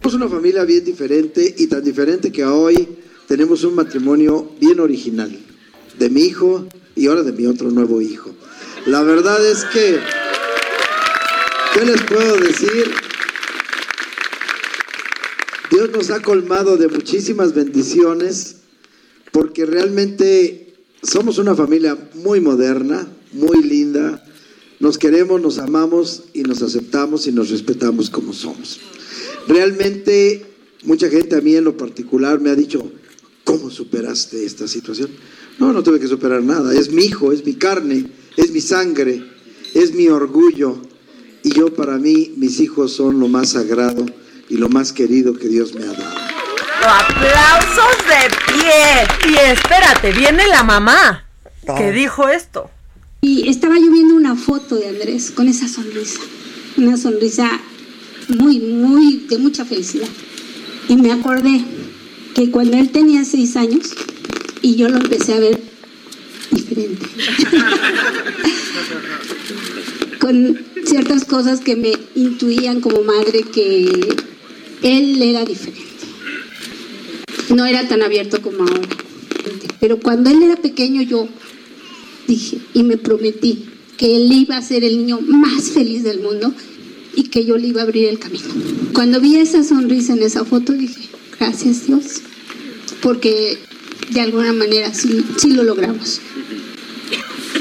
Somos una familia bien diferente y tan diferente que hoy tenemos un matrimonio bien original. De mi hijo y ahora de mi otro nuevo hijo. La verdad es que, ¿qué les puedo decir? Dios nos ha colmado de muchísimas bendiciones porque realmente somos una familia muy moderna, muy linda. Nos queremos, nos amamos y nos aceptamos y nos respetamos como somos. Realmente mucha gente a mí en lo particular me ha dicho, ¿cómo superaste esta situación? No, no tuve que superar nada. Es mi hijo, es mi carne, es mi sangre, es mi orgullo. Y yo para mí, mis hijos son lo más sagrado y lo más querido que Dios me ha dado. ¡Aplausos de pie! Y espérate, viene la mamá que dijo esto. Y estaba yo viendo una foto de Andrés con esa sonrisa, una sonrisa muy, muy, de mucha felicidad. Y me acordé que cuando él tenía seis años y yo lo empecé a ver diferente, con ciertas cosas que me intuían como madre que él era diferente. No era tan abierto como ahora. Pero cuando él era pequeño yo dije y me prometí que él iba a ser el niño más feliz del mundo y que yo le iba a abrir el camino. Cuando vi esa sonrisa en esa foto dije, gracias Dios, porque de alguna manera sí, sí lo logramos.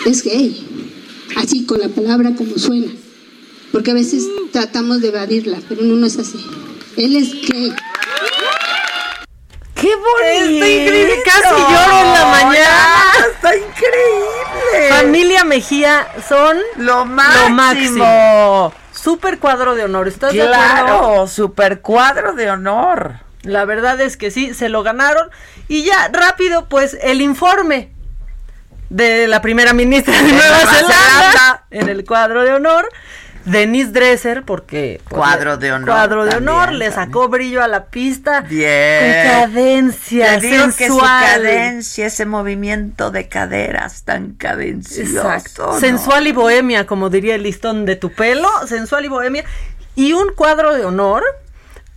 Es gay, así con la palabra como suena, porque a veces tratamos de evadirla, pero no, no es así. Él es gay. ¡Qué bonito! Está increíble, casi lloro en la mañana. ¡Está increíble! Familia Mejía son lo máximo. máximo. super cuadro de honor. ¿Estás claro, de acuerdo? Claro, super cuadro de honor. La verdad es que sí, se lo ganaron. Y ya, rápido, pues el informe de la primera ministra de, de Nueva, Nueva Zelanda, Zelanda en el cuadro de honor. Denise Dresser, porque pues, cuadro de honor. Cuadro de también, honor, le sacó brillo a la pista. Bien. Con cadencia, Te digo sensual. que su cadencia, ese movimiento de caderas tan cadencioso. Exacto. ¿no? Sensual y bohemia, como diría el listón de tu pelo. Sensual y bohemia. Y un cuadro de honor.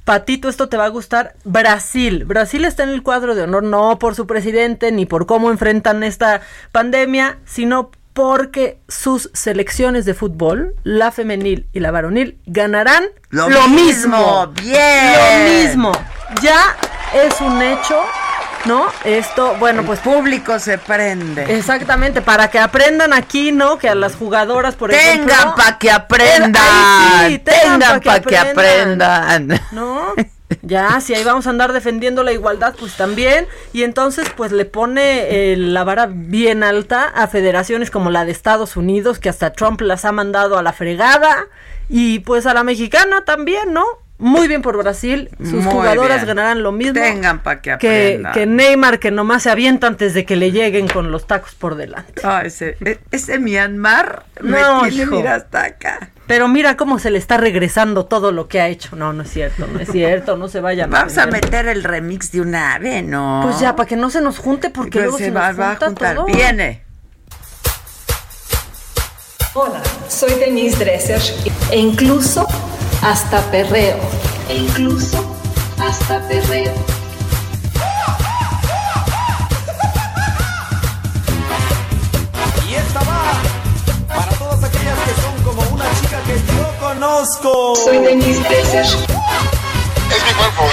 Patito, esto te va a gustar. Brasil. Brasil está en el cuadro de honor no por su presidente ni por cómo enfrentan esta pandemia, sino porque sus selecciones de fútbol, la femenil y la varonil, ganarán lo, lo mismo. mismo. Bien. Lo mismo. Ya es un hecho. ¿No? Esto, bueno, el pues. público se prende. Exactamente, para que aprendan aquí, ¿no? Que a las jugadoras, por tengan ejemplo. para que aprendan. Sí, tengan, tengan para pa que, aprendan. aprendan. ¿No? Ya, si ahí vamos a andar defendiendo la igualdad, pues también. Y entonces, pues le pone eh, la vara bien alta a federaciones como la de Estados Unidos, que hasta Trump las ha mandado a la fregada. Y pues a la mexicana también, ¿no? Muy bien por Brasil. Sus Muy jugadoras bien. ganarán lo mismo. Tengan para que que, aprendan. que Neymar, que nomás se avienta antes de que le lleguen con los tacos por delante. Ah, ese, e- ese Myanmar No, me tiene, hijo. mira hasta acá. Pero mira cómo se le está regresando todo lo que ha hecho. No, no es cierto, no es cierto, no se vayan. Vamos a meter el remix de una ave, ¿no? Pues ya, para que no se nos junte, porque Pues luego se se, va, nos va a junta juntar. todo. Viene. Hola, soy Denise Dresser e incluso hasta perreo. E incluso hasta perreo. Y esta va para todas aquellas que son como una chica que yo conozco. Soy Denise Dresser. Es mi cuerpo.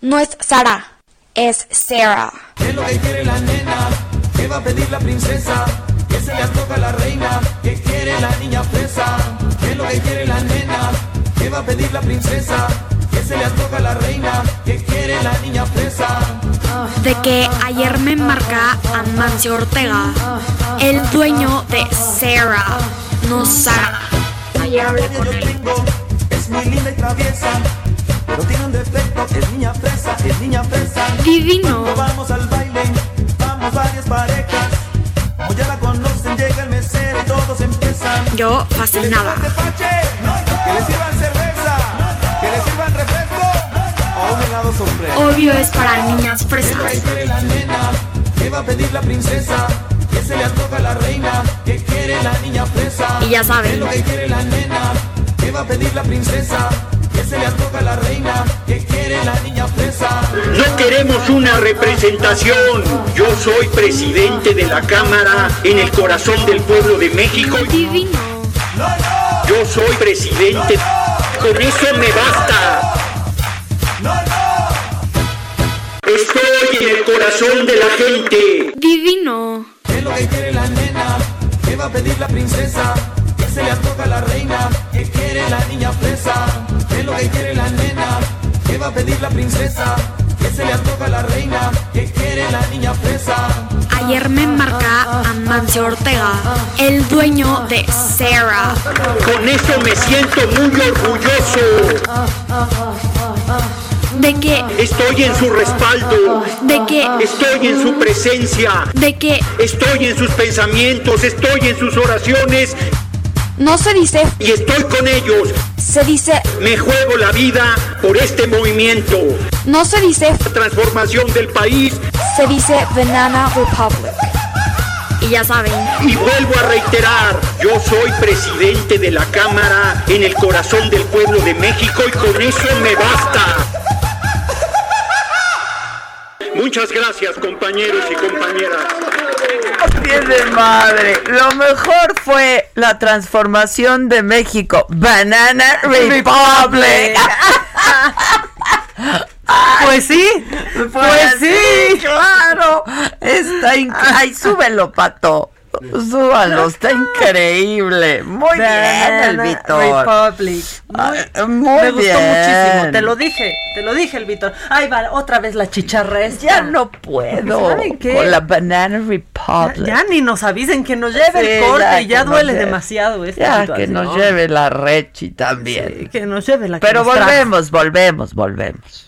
No es Sara, es Sarah. ¿Qué es lo que quiere la nena? ¿Qué va a pedir la princesa? ¿Qué se le antoja la reina? ¿Qué quiere la niña fresa? ¿Qué es lo que quiere la nena? ¿Qué va a pedir la princesa? ¿Qué se le antoja la reina? ¿Qué quiere la niña fresa? De que ayer me marca Amancio Ortega, el dueño de Sarah, no Sara. Ayer hablé con él. Es muy linda y traviesa, pero tiene un defecto, es niña fresa, es niña fresa. Divino. Cuando vamos al baile, vamos varias parejas. Como ya la conocen, llega el mesero y todos empiezan. Yo fascinada. Que le sirvan cerveza, que le sirvan refresco o un helado sorpresa. Obvio es para niñas fresas. ¿Qué quiere la nena? ¿Qué va a pedir la princesa? ¿Qué se le antoja a la reina? ¿Qué quiere la niña fresa? Y ya saben. ¿Qué es lo que quiere la nena? ¿Qué va a pedir la princesa? ¿Qué se le antoja a la reina? ¿Qué quiere la niña fresa? No queremos una representación. Yo soy presidente de la Cámara en el corazón del pueblo de México. Divino. Yo soy presidente. Con eso me basta. Estoy en el corazón de la gente. Divino. ¿Qué es lo que quiere la nena? ¿Qué va a pedir la princesa? ¿Qué se le antoja a la reina? ¿Qué quiere la niña fresa? ¿Qué es lo que quiere la nena? ¿Qué va a pedir la princesa? ¿Qué se le antoja a la reina? ¿Qué quiere la niña fresa? Ayer me marca Amancio Ortega, el dueño de Sarah. Con eso me siento muy orgulloso. De que, Estoy en su respaldo. de que, Estoy en su presencia. de que Estoy en sus pensamientos. Estoy en sus oraciones. No se dice, Y estoy con ellos. se dice, Me juego la vida por este movimiento. no se dice, La transformación del país. se dice Banana Republic. Y ya saben, Y vuelvo a reiterar, yo soy presidente de la Cámara en el corazón del pueblo de México y con eso me basta. Muchas gracias compañeros y compañeras. Tiene madre. Lo mejor fue la transformación de México. Banana Republic. Pues sí, pues sí, claro. Está inc- Ay, súbelo, pato. Súbalo, está increíble. Muy bien, el Vitor. Republic. Muy, muy me gustó bien. muchísimo. Te lo dije, te lo dije, el Vitor. Ay, va, otra vez la chicharra esta. Ya no puedo. ¿Saben qué? Con la Banana Republic. Ya, ya ni nos avisen que nos lleve Sí, el corte ya ya que duele lleve. demasiado esta Ya, que situación. nos lleve la Rechi también. Sí, que nos lleve la que Pero nos trajo. volvemos, volvemos, volvemos.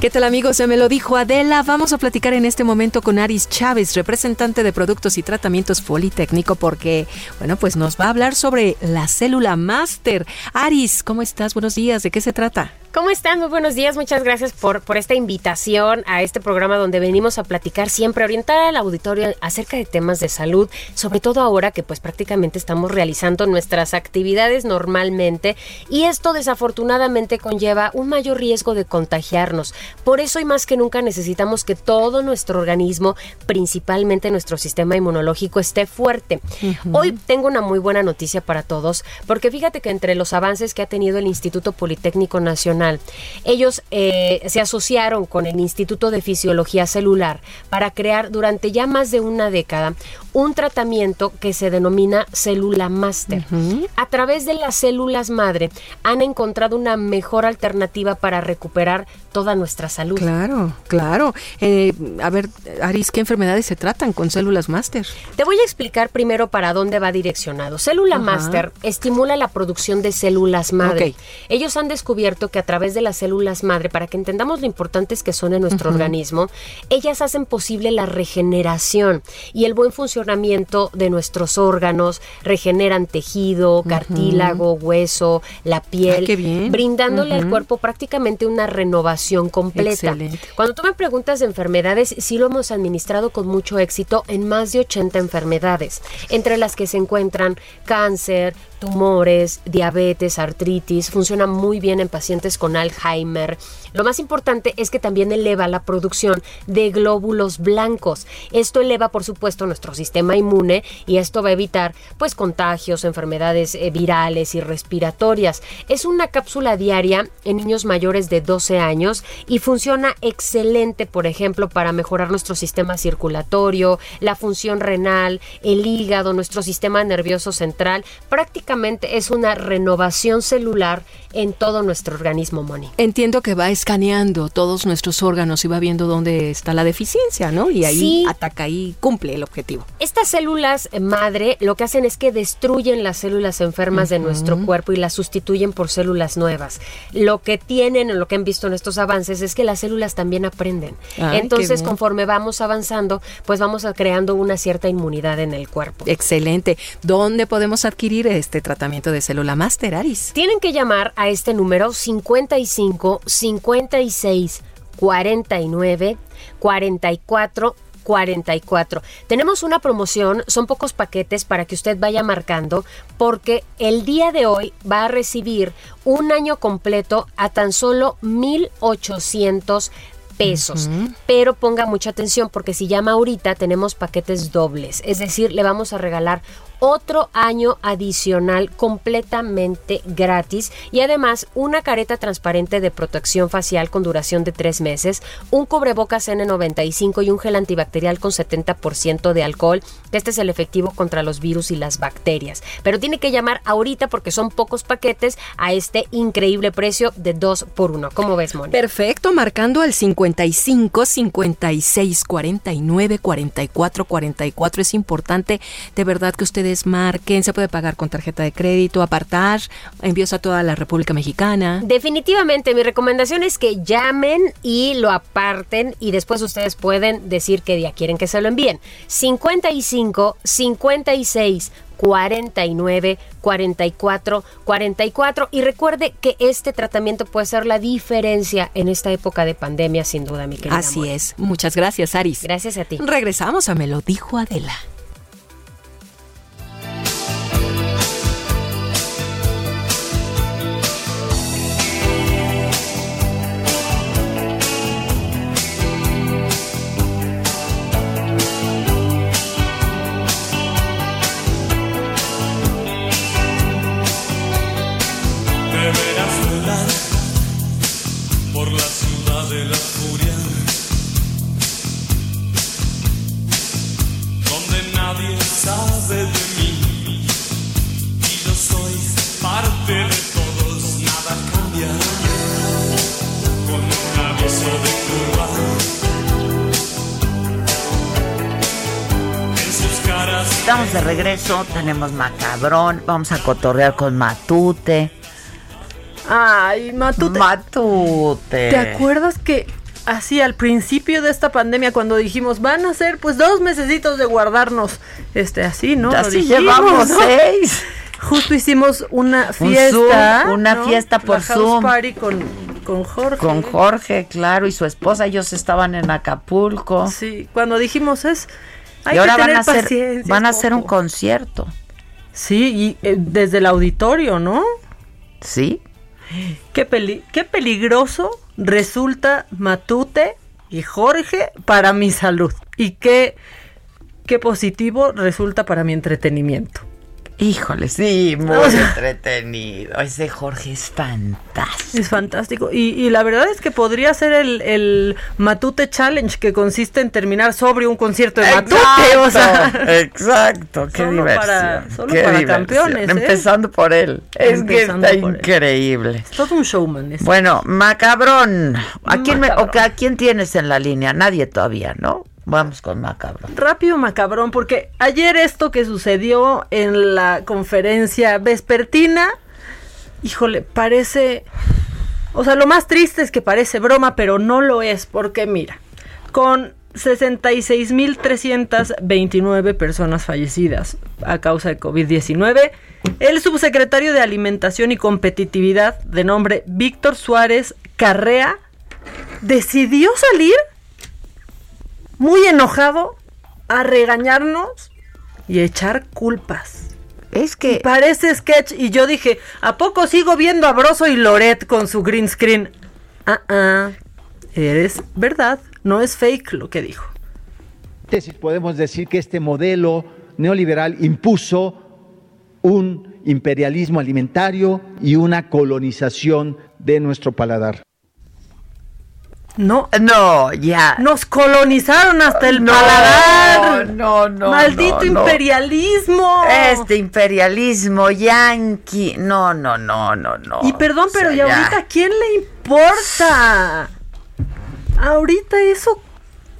¿Qué tal amigos? Se me lo dijo Adela. Vamos a platicar en este momento con Aris Chávez, representante de Productos y Tratamientos Politécnico, porque, bueno, pues nos va a hablar sobre la célula máster. Aris, ¿cómo estás? Buenos días. ¿De qué se trata? ¿Cómo están? Muy buenos días. Muchas gracias por, por esta invitación a este programa donde venimos a platicar siempre, orientar al auditorio acerca de temas de salud, sobre todo ahora que pues prácticamente estamos realizando nuestras actividades normalmente y esto desafortunadamente conlleva un mayor riesgo de contagiarnos. Por eso y más que nunca necesitamos que todo nuestro organismo, principalmente nuestro sistema inmunológico, esté fuerte. Hoy tengo una muy buena noticia para todos, porque fíjate que entre los avances que ha tenido el Instituto Politécnico Nacional, ellos eh, se asociaron con el Instituto de Fisiología Celular para crear durante ya más de una década un tratamiento que se denomina célula máster. A través de las células madre han encontrado una mejor alternativa para recuperar toda nuestra salud. Claro, claro. Eh, a ver, Aris, ¿qué enfermedades se tratan con células máster? Te voy a explicar primero para dónde va direccionado. Célula Ajá. Master estimula la producción de células madre. Ellos han descubierto que a través de las células madre, para que entendamos lo importantes que son en nuestro organismo, ellas hacen posible la regeneración y el buen funcionamiento de nuestros órganos, regeneran tejido, cartílago, hueso, la piel, Ah, brindándole al cuerpo prácticamente una renovación completa. Excelente. Cuando tú me preguntas de enfermedades, sí lo hemos administrado con mucho éxito en más de 80 enfermedades, entre las que se encuentran cáncer, tumores, diabetes, artritis, funciona muy bien en pacientes con Alzheimer. Lo más importante es que también eleva la producción de glóbulos blancos. Esto eleva, por supuesto, nuestro sistema inmune y esto va a evitar pues contagios, enfermedades eh, virales y respiratorias. Es una cápsula diaria en niños mayores de 12 años y funciona excelente, por ejemplo, para mejorar nuestro sistema circulatorio, la función renal, el hígado, nuestro sistema nervioso central. Prácticamente es una renovación celular en todo nuestro organismo, Moni. Entiendo que va escaneando todos nuestros órganos y va viendo dónde está la deficiencia, ¿no? Y ahí Sí. ataca y cumple el objetivo. Estas células eh, madre lo que hacen es que destruyen las células enfermas de nuestro cuerpo y las sustituyen por células nuevas. Lo que tienen, o lo que han visto en estos avances, es que las células también aprenden. Ay, Entonces, conforme vamos avanzando, pues vamos a creando una cierta inmunidad en el cuerpo. Excelente. ¿Dónde podemos adquirir este tratamiento de célula máster, Aris? Tienen que llamar a este número 55 56 49 44 44. Tenemos una promoción, son pocos paquetes para que usted vaya marcando, porque el día de hoy va a recibir un año completo a tan solo 1,800 pesos. Pero ponga mucha atención porque si llama ahorita tenemos paquetes dobles, es decir, le vamos a regalar otro año adicional completamente gratis y además una careta transparente de protección facial con duración de tres meses, un cubrebocas N95 y un gel antibacterial con 70% de alcohol. Este es el efectivo contra los virus y las bacterias. Pero tiene que llamar ahorita porque son pocos paquetes a este increíble precio de 2 por 1. ¿Cómo ves, Moni? Perfecto, marcando al 55 56 49 44 44. Es importante de verdad que ustedes marquen. Se puede pagar con tarjeta de crédito, apartar, envíos a toda la República Mexicana. Definitivamente, mi recomendación es que llamen y lo aparten y después ustedes pueden decir qué día quieren que se lo envíen. 55 56 49 44 44 y recuerde que este tratamiento puede ser la diferencia en esta época de pandemia sin duda mi querida Así es. Muchas gracias, Aris. Gracias a ti. Regresamos a Me lo dijo Adela. Estamos de regreso, tenemos macabrón, vamos a cotorrear con Matute. Ay, Matute. Matute. ¿Te acuerdas que así al principio de esta pandemia cuando dijimos van a ser pues dos mesecitos de guardarnos este así, ¿no? Lo Así dijimos, llevamos ¿no? seis. Justo hicimos una Un fiesta, Zoom, una ¿no? fiesta por La house Zoom. party con, con Jorge. Con Jorge, claro, y su esposa, ellos estaban en Acapulco. Sí, cuando dijimos es hay y ahora que van a hacer, paciencia, van a es hacer un concierto. Sí, y eh, desde el auditorio, ¿no? ¿Sí? Qué, peli- qué peligroso resulta Matute y Jorge para mi salud. Y qué, qué positivo resulta para mi entretenimiento. Híjole, sí, muy O sea- entretenido. Ese Jorge es fantástico. Es fantástico. Y, y la verdad es que podría ser el, el Matute Challenge, que consiste en terminar sobre un concierto de Matute. O sea, exacto, qué Solo diversión. para- solo qué para diversión. campeones, ¿eh? Empezando por él. Es Empezando que está increíble. todo un showman. es- Bueno, macabrón. ¿A quién, me- Macabrón. o ¿A quién tienes en la línea? Nadie todavía, ¿no? Vamos con macabrón. Rápido macabrón, porque ayer esto que sucedió en la conferencia vespertina, híjole, parece... O sea, lo más triste es que parece broma, pero no lo es, porque mira, con 66.329 personas fallecidas a causa de COVID-19, el subsecretario de Alimentación y Competitividad, de nombre Víctor Suárez Carrea, decidió salir muy enojado a regañarnos y echar culpas. Es que parece sketch y yo dije, ¿a poco sigo viendo a Broso y Loret con su green screen? Ah, ah, eres verdad, no es fake lo que dijo. Tesis, podemos decir que este modelo neoliberal impuso un imperialismo alimentario y una colonización de nuestro paladar. No, no, ya. Nos colonizaron hasta el No, paladar. no, no, Maldito no, imperialismo. Este imperialismo yanqui. No, no, no, no, no. Y perdón, O pero sea, ¿y ya. ahorita quién le importa? Ahorita eso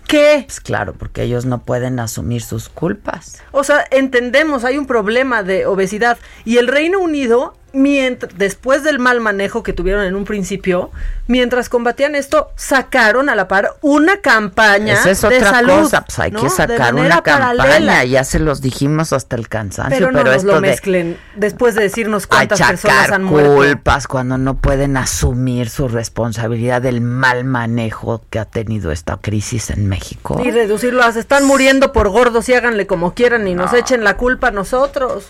qué? Pues claro, porque ellos no pueden asumir sus culpas. O sea, entendemos, hay un problema de obesidad y el Reino Unido, mientras, después del mal manejo que tuvieron en un principio, mientras combatían esto, sacaron a la par una campaña Esa es de otra salud, cosa, pues hay ¿no? que De sacar una campaña, paralela. ya se los dijimos hasta el cansancio, Pero pero, no nos esto lo de mezclen después de decirnos cuántas personas han muerto. culpas cuando no pueden asumir su responsabilidad del mal manejo que ha tenido esta crisis en México. Y reducirlo a se están muriendo por gordos y háganle como quieran y nos No. echen la culpa a nosotros.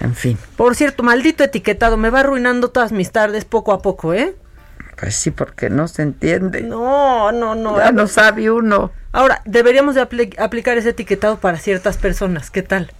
En fin, Por cierto, maldito etiquetado, me va arruinando todas mis tardes poco a poco, ¿eh? pues sí, porque no se entiende. No, no, no. Ya no sabe uno. Ahora, deberíamos de apli- aplicar ese etiquetado para ciertas personas, ¿qué tal?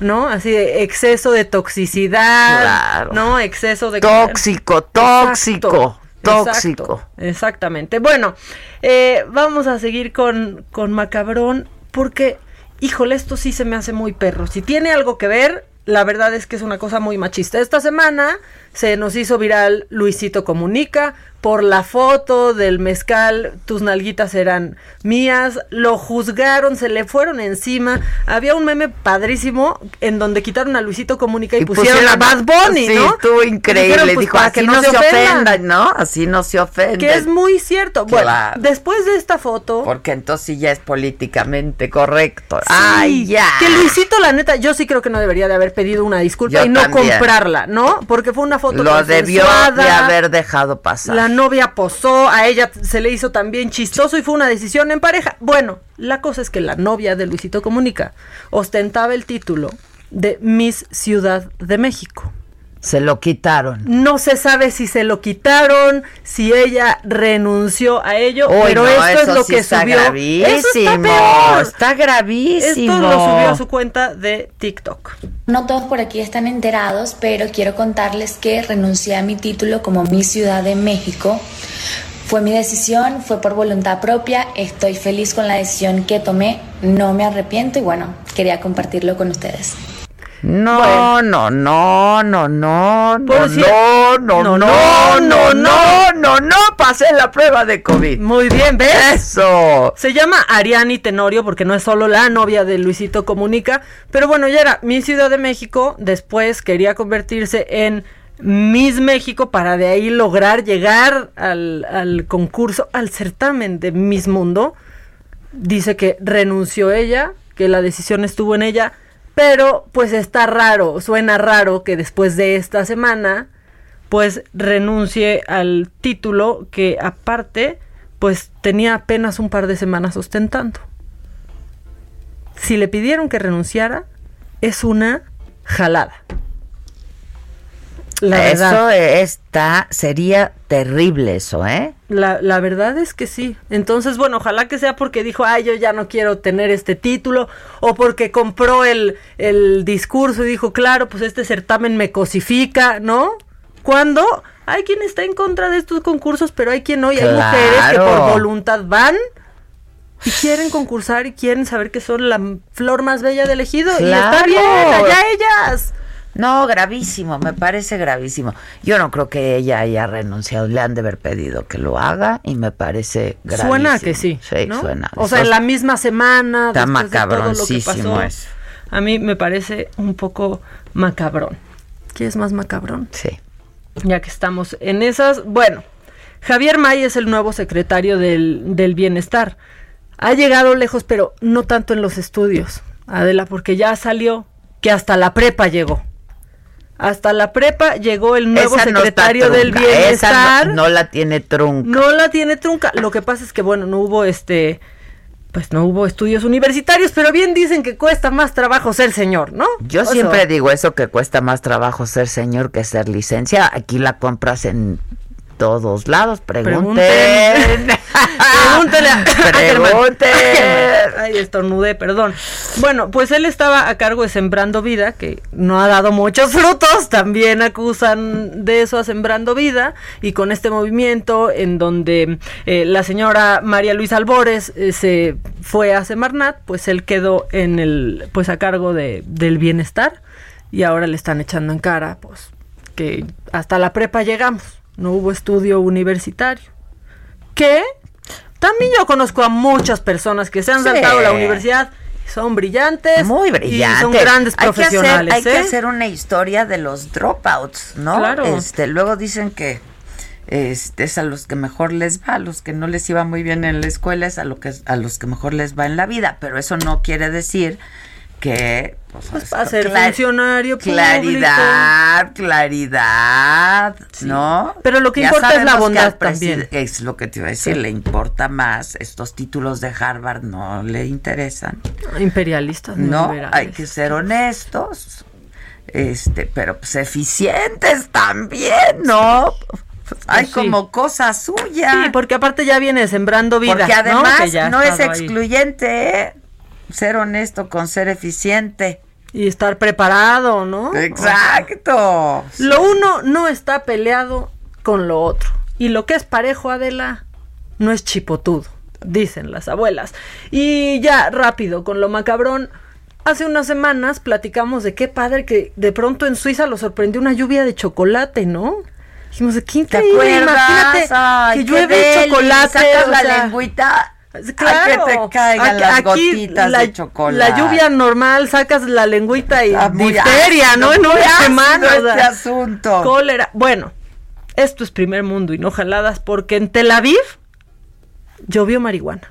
¿no? Así de exceso de toxicidad, Claro. ¿no? Exceso de... Tóxico, tóxico, Exacto, tóxico. exacto, exactamente. Bueno, eh, vamos a seguir con, con Macabrón porque, híjole, esto sí se me hace muy perro. Si tiene algo que ver, la verdad es que es una cosa muy machista. Esta semana se nos hizo viral Luisito Comunica por la foto del mezcal, tus nalguitas eran mías, lo juzgaron, se le fueron encima. Había un meme padrísimo en donde quitaron a Luisito Comunica y, pusieron, a Bad Bunny, sí, ¿no? estuvo increíble. dijeron, pues, Dijo, para así que no, se ofendan". ofendan, ¿no? Así no se ofenden. Que es muy cierto. Bueno, después de esta foto. Porque entonces sí ya es políticamente correcto. Sí, Ay, ya. Que Luisito, la neta, yo sí creo que no debería de haber pedido una disculpa Yo y no también. comprarla, ¿no? Porque fue una foto Lo debió de haber dejado pasar. La novia posó, a ella se le hizo también chistoso y fue una decisión en pareja. Bueno, la cosa es que la novia de Luisito Comunica ostentaba el título de Miss Ciudad de México. Se lo quitaron. No se sabe si se lo quitaron, si ella renunció a ello, Uy, pero no, esto eso es lo sí que está subió. gravísimo. Eso está peor. Está gravísimo. Esto lo subió a su cuenta de TikTok. No todos por aquí están enterados, pero quiero contarles que renuncié a mi título como Miss Ciudad de México. Fue mi decisión, fue por voluntad propia, estoy feliz con la decisión que tomé, no me arrepiento y bueno, quería compartirlo con ustedes. No, no, no, no, no, no, si- no, no, no, no, no, no, no, no, pasé la prueba de COVID. Muy bien, ¿ves? Eso. Se llama Ariani Tenorio porque no es solo la novia de Luisito Comunica, pero bueno, ya era mi Ciudad de México, después quería convertirse en Miss México para de ahí lograr llegar al, al concurso, al certamen de Miss Mundo. Dice que renunció ella, que la decisión estuvo en ella, pero pues está raro, suena raro que después de esta semana pues renuncie al título que aparte pues tenía apenas un par de semanas ostentando. Si le pidieron que renunciara, es una jalada. La eso está, sería terrible eso, ¿eh? La, la verdad es que sí. Entonces, bueno, ojalá que sea porque dijo, ay, yo ya no quiero tener este título, o porque compró el, el discurso y dijo, claro, pues este certamen me cosifica, ¿no? Cuando hay quien está en contra de estos concursos, pero hay quien no, y hay mujeres que por voluntad van y quieren concursar y quieren saber que son la flor más bella del ejido. Y está bien, allá ellas. No, gravísimo, me parece gravísimo. Yo no creo que ella haya renunciado, le han de haber pedido que lo haga y me parece gravísimo. Suena que sí. Sí, ¿no? suena. O sea, en la misma semana. Está después de todo lo que macabroncísimo pasó, eso. A mí me parece un poco macabrón. ¿Qué es más macabrón? Sí. Ya que estamos en esas. Bueno, Javier May es el nuevo secretario del, del Bienestar. Ha llegado lejos, pero no tanto en los estudios, Adela, porque ya salió que hasta la prepa llegó. Hasta la prepa llegó el nuevo Esa no está secretario del trunca, esa Bienestar. no, no la tiene trunca. No la tiene trunca. Lo que pasa es que, bueno, no hubo este. Pues no hubo estudios universitarios, pero bien dicen que cuesta más trabajo ser señor, ¿no? Yo O sea, siempre digo eso que cuesta más trabajo ser señor que ser licencia. Aquí la compras en todos lados. Pregunten. Pregúntele a Pregunten. Ay, estornudé, perdón. Bueno, pues él estaba a cargo de Sembrando Vida, que no ha dado muchos frutos. También acusan de eso a Sembrando Vida. Y con este movimiento en donde eh, la señora María Luisa Albores eh, se fue a Semarnat, pues él quedó en el, pues a cargo de, del bienestar. Y ahora le están echando en cara, pues, que hasta la prepa llegamos. No hubo estudio universitario. ¿Qué? También yo conozco a muchas personas que se han Sí. saltado la universidad son brillantes. Muy brillante. Y son grandes Hay que hacer- profesionales. hay que ¿eh? hacer una historia de los dropouts, ¿no? Claro. Este, luego dicen que este es a los que mejor les va, a los que no les iba muy bien en la escuela es a lo que a los que mejor les va en la vida, pero eso no quiere decir que pues, a ser funcionario público. claridad, claridad, ¿no? Pero lo que Ya importa es la bondad también. Es lo que te iba a decir, Sí. le importa más estos títulos de Harvard no le interesan. Imperialistas, No, liberales. hay que ser honestos, este, pero pues eficientes también, ¿no? Hay sí. como cosa suya. Sí, porque aparte ya viene sembrando vida. Porque además no, es excluyente, ¿eh? Ser honesto con ser eficiente. Y estar preparado, ¿no? Exacto. Lo uno no está peleado con lo otro. Y lo que es parejo, Adela, no es chipotudo, dicen las abuelas. Y ya, rápido, con lo macabrón. Hace unas semanas platicamos de qué padre que de pronto en Suiza lo sorprendió una lluvia de chocolate, ¿no? Dijimos, qué increíble, imagínate Ay, que qué llueve chocolate. sacas o la lengüita. Claro, a que te caigan Aquí- las gotitas la, de chocolate. La lluvia normal, sacas la lengüita y Ah, difteria, ácido, ¿no? En una semana. o este sea, asunto. Cólera. Bueno, esto es primer mundo y no jaladas, porque en Tel Aviv llovió marihuana.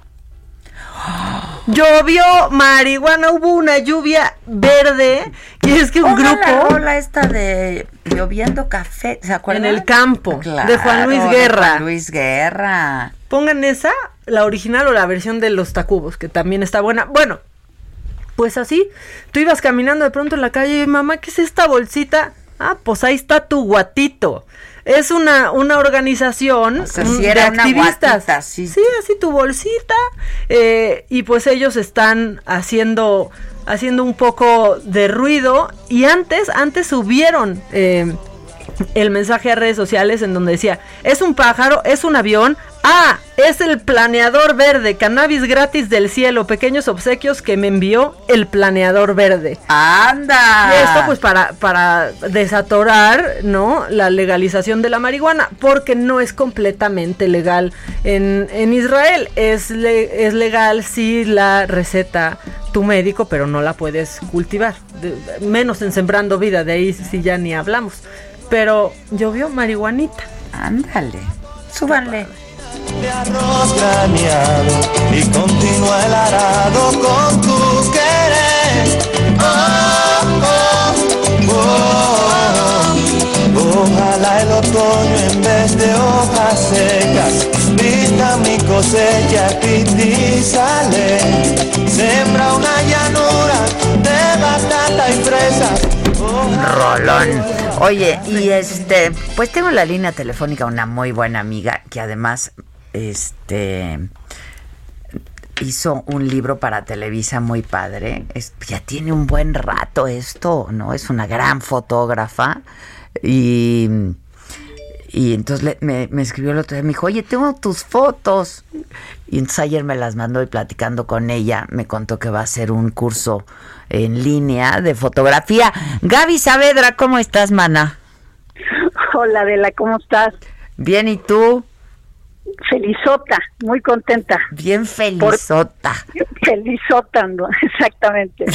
Llovió marihuana, hubo una lluvia verde. Y es que un Pongan grupo. la rola esta de lloviendo café, ¿se acuerdan? En el campo, Claro, de Juan Luis Guerra. Juan Luis Guerra. Pongan esa, la original o la versión de los Tacubos, que también está buena. Bueno, pues así, tú ibas caminando de pronto en la calle y mamá, ¿qué es esta bolsita? Ah, pues ahí está tu guatito. Es una, una organización sea, sí era de una activistas. guatita, sí. así tu bolsita. eh, y pues ellos están haciendo, haciendo un poco de ruido. Y antes, antes subieron eh, el mensaje a redes sociales en donde decía, es un pájaro, es un avión, ah, es el planeador verde, cannabis gratis del cielo, pequeños obsequios que me envió el planeador verde. ¡Anda! Y esto pues para, para desatorar, ¿no? La legalización de la marihuana, porque no es completamente legal en, en Israel. Es, le- es legal si la receta tu médico, pero no la puedes cultivar. De- menos en Sembrando Vida, de ahí sí ya ni hablamos. Pero llovió marihuanita. Ándale, súbanle. de arroz graneado y continúa el arado con tu querer. Oh, oh, oh. Ojalá el otoño en vez de hojas secas vista mi cosecha y sale. Sembra una llanura de batata y fresas. Rolón. Oye, y este, pues tengo en la línea telefónica una muy buena amiga que además, este, hizo un libro para Televisa muy padre. Es- ya tiene un buen rato esto, ¿no? Es una gran fotógrafa y y entonces le- me, me escribió el otro día, me dijo, oye, tengo tus fotos. Y entonces ayer me las mandó y platicando con ella, me contó que va a hacer un curso en línea de fotografía. Gaby Saavedra, ¿cómo estás, mana? Hola, Adela, ¿cómo estás? Bien, ¿y tú? Felizota, muy contenta. Bien felizota. Felizota, ¿no? exactamente.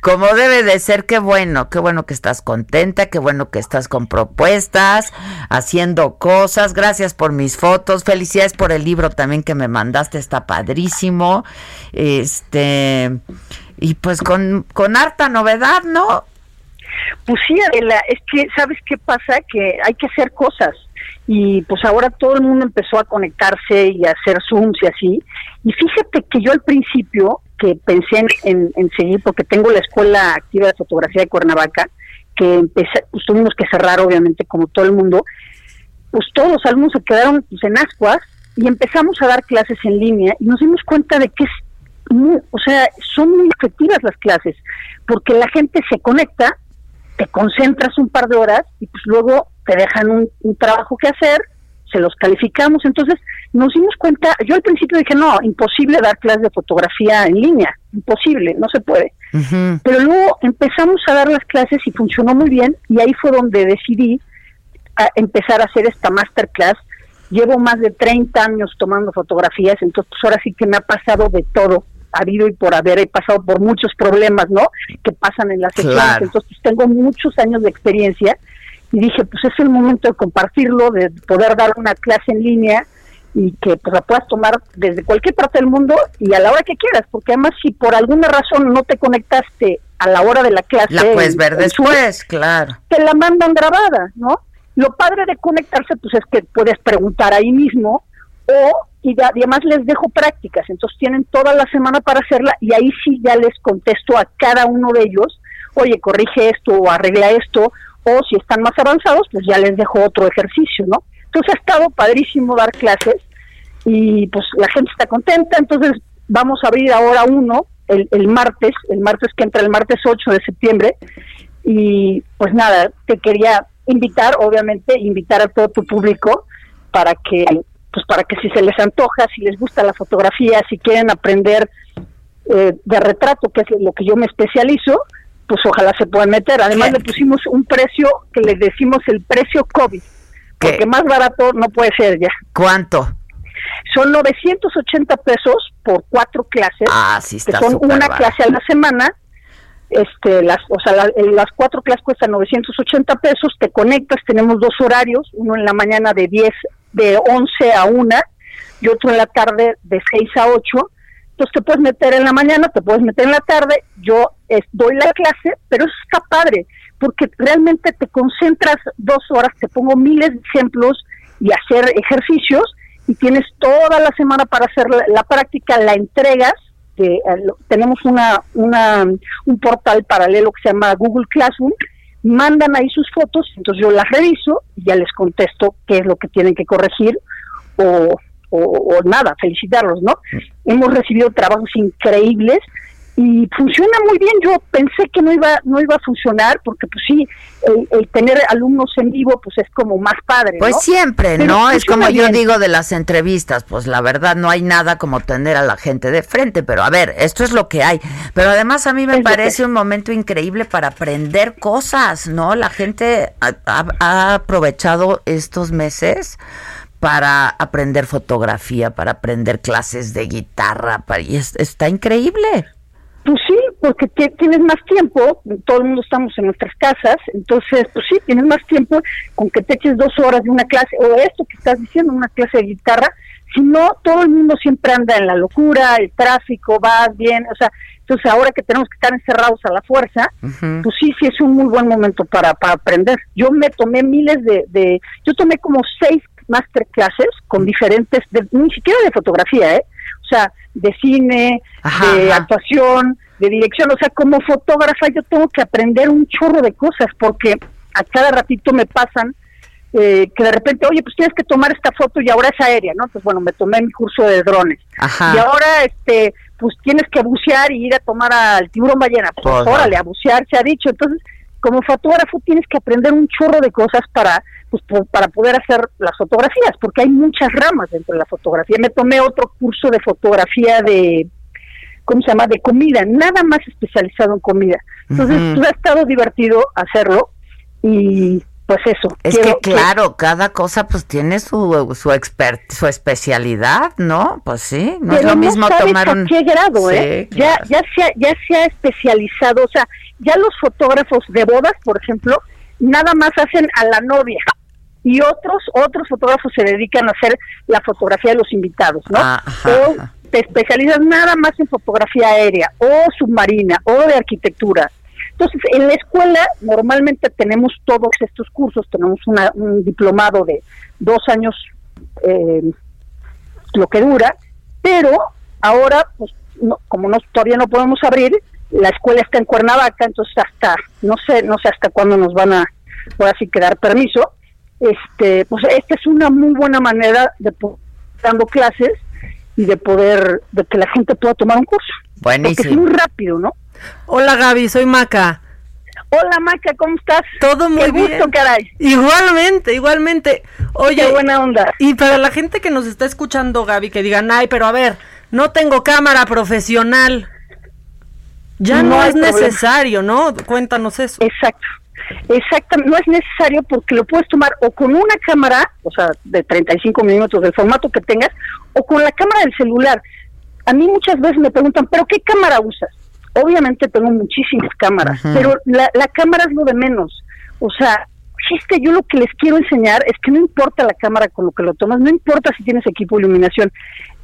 Como debe de ser, qué bueno, qué bueno que estás contenta, qué bueno que estás con propuestas, haciendo cosas. Gracias por mis fotos, felicidades por el libro también que me mandaste, está padrísimo. Este, y pues con, con harta novedad, ¿no? Pues sí, Adela, es que, ¿sabes qué pasa? Que hay que hacer cosas. Y pues ahora todo el mundo empezó a conectarse y a hacer Zooms y así. Y fíjate que yo al principio, que pensé en, seguir, porque tengo la Escuela Activa de Fotografía de Cuernavaca, que empecé, pues tuvimos que cerrar obviamente como todo el mundo, pues todos los alumnos se quedaron pues, en ascuas y empezamos a dar clases en línea y nos dimos cuenta de que es muy, o sea, son muy efectivas las clases, porque la gente se conecta, te concentras un par de horas y pues luego te dejan un trabajo que hacer, se los calificamos, entonces nos dimos cuenta, yo al principio dije, no, imposible dar clases de fotografía en línea, imposible, no se puede. Pero luego empezamos a dar las clases y funcionó muy bien y ahí fue donde decidí a empezar a hacer esta masterclass. Llevo más de 30 años tomando fotografías, entonces pues ahora sí que me ha pasado de todo, ha habido y por haber, he pasado por muchos problemas, ¿no? Que pasan en las sesiones, Claro. entonces pues, tengo muchos años de experiencia y dije, pues es el momento de compartirlo, de poder dar una clase en línea y que pues la puedas tomar desde cualquier parte del mundo y a la hora que quieras, porque además si por alguna razón no te conectaste a la hora de la clase, La puedes ver después, claro. te la mandan grabada, ¿no? Lo padre de conectarse, pues es que puedes preguntar ahí mismo o y, ya- y además les dejo prácticas, entonces tienen toda la semana para hacerla y ahí sí ya les contesto a cada uno de ellos, oye, corrige esto o arregla esto, o si están más avanzados, pues ya les dejo otro ejercicio, ¿no? Entonces ha estado padrísimo dar clases y pues la gente está contenta, entonces vamos a abrir ahora uno el, el martes, el martes que entra el martes 8 de septiembre. Y pues nada, te quería invitar, obviamente, invitar a todo tu público para que, pues para que si se les antoja, si les gusta la fotografía, si quieren aprender eh, de retrato, que es lo que yo me especializo, pues ojalá se puedan meter. Además le pusimos un precio que le decimos el precio COVID, porque más barato no puede ser ya. ¿Cuánto? Son 980 pesos por cuatro clases, Ah, sí está que son una barato. clase a la semana. Este, las, o sea, la- las cuatro clases cuestan 980 pesos, te conectas, tenemos dos horarios, uno en la mañana de 10, de 11 a 1 y otro en la tarde de 6 a 8. Entonces te puedes meter en la mañana, te puedes meter en la tarde, yo doy la clase, pero eso está padre, porque realmente te concentras dos horas, te pongo miles de ejemplos y hacer ejercicios y tienes toda la semana para hacer la, práctica, la entregas. de, eh, tenemos una, una, un portal paralelo que se llama Google Classroom, mandan ahí sus fotos, entonces yo las reviso y ya les contesto qué es lo que tienen que corregir o, o, o nada, felicitarlos, ¿no? Hemos recibido trabajos increíbles y funciona muy bien. Yo pensé que no iba no iba a funcionar porque pues sí, el, el tener alumnos en vivo pues es como más padre, Pues siempre, Pero ¿no? Es como yo digo de las entrevistas, pues la verdad no hay nada como tener a la gente de frente, pero a ver, esto es lo que hay. Pero además a mí me parece un momento increíble para aprender cosas, ¿no? La gente ha, ha- ha aprovechado estos meses para aprender fotografía, para aprender clases de guitarra, para- y es- está increíble. Pues sí, porque ti- tienes más tiempo, todo el mundo estamos en nuestras casas, entonces, pues sí, tienes más tiempo con que te eches dos horas de una clase, o esto que estás diciendo, una clase de guitarra, si no, todo el mundo siempre anda en la locura, el tráfico, vas bien, o sea, entonces ahora que tenemos que estar encerrados a la fuerza, pues sí, sí es un muy buen momento para, para aprender. Yo me tomé miles de, de, yo tomé como seis masterclasses con diferentes, de- ni siquiera de fotografía, ¿eh? O sea, de cine, de actuación, de dirección, o sea, como fotógrafa yo tengo que aprender un chorro de cosas porque a cada ratito me pasan eh, que de repente, oye, pues tienes que tomar esta foto y ahora es aérea, ¿no? Entonces, bueno, me tomé mi curso de drones. Ajá. Y ahora, este, pues tienes que bucear y ir a tomar al tiburón ballena. Pues, Pues, órale, a bucear, se ha dicho. Entonces, como fotógrafo tienes que aprender un chorro de cosas para pues para poder hacer las fotografías, porque hay muchas ramas dentro de la fotografía. Me tomé otro curso de fotografía de ¿cómo se llama? de comida, nada más especializado en comida. Entonces, pues, ha estado divertido hacerlo y pues eso. Es quiero- que claro, cada cosa pues tiene su su expert, su especialidad, ¿no? Pues sí, no es lo mismo tomar a un qué grado, Sí, ¿eh? Ya, ya, se ha, ya se ha especializado, o sea, ya los fotógrafos de bodas, por ejemplo, nada más hacen a la novia y otros otros fotógrafos se dedican a hacer la fotografía de los invitados, ¿no? o te especializas nada más en fotografía aérea o submarina o de arquitectura. Entonces, en la escuela normalmente tenemos todos estos cursos, tenemos una- un diplomado de dos años eh, lo que dura, pero ahora, pues, no, como no, todavía no podemos abrir, la escuela está en Cuernavaca, entonces hasta, no sé, no sé hasta cuándo nos van a, ahora sí que dar permiso, este, pues esta es una muy buena manera de dando clases y de poder, de que la gente pueda tomar un curso. Porque es Buenísimo. muy rápido, ¿no? Hola Gaby, soy Maca. Hola Maca, ¿cómo estás? Todo muy Qué gusto, bien. caray. Igualmente, igualmente. Oye, Qué buena onda. Y para la gente que nos está escuchando, Gaby, que digan, ay, pero a ver, no tengo cámara profesional. Ya no, es problema. necesario, ¿no? Cuéntanos eso. Exacto. Exactamente, no es necesario porque lo puedes tomar o con una cámara, o sea, de 35 minutos del formato que tengas, o con la cámara del celular. A mí muchas veces me preguntan, ¿pero qué cámara usas? Obviamente tengo muchísimas cámaras, Ajá. pero la, la cámara es lo de menos. O sea, es que yo lo que les quiero enseñar es que no importa la cámara con lo que lo tomas, no importa si tienes equipo de iluminación,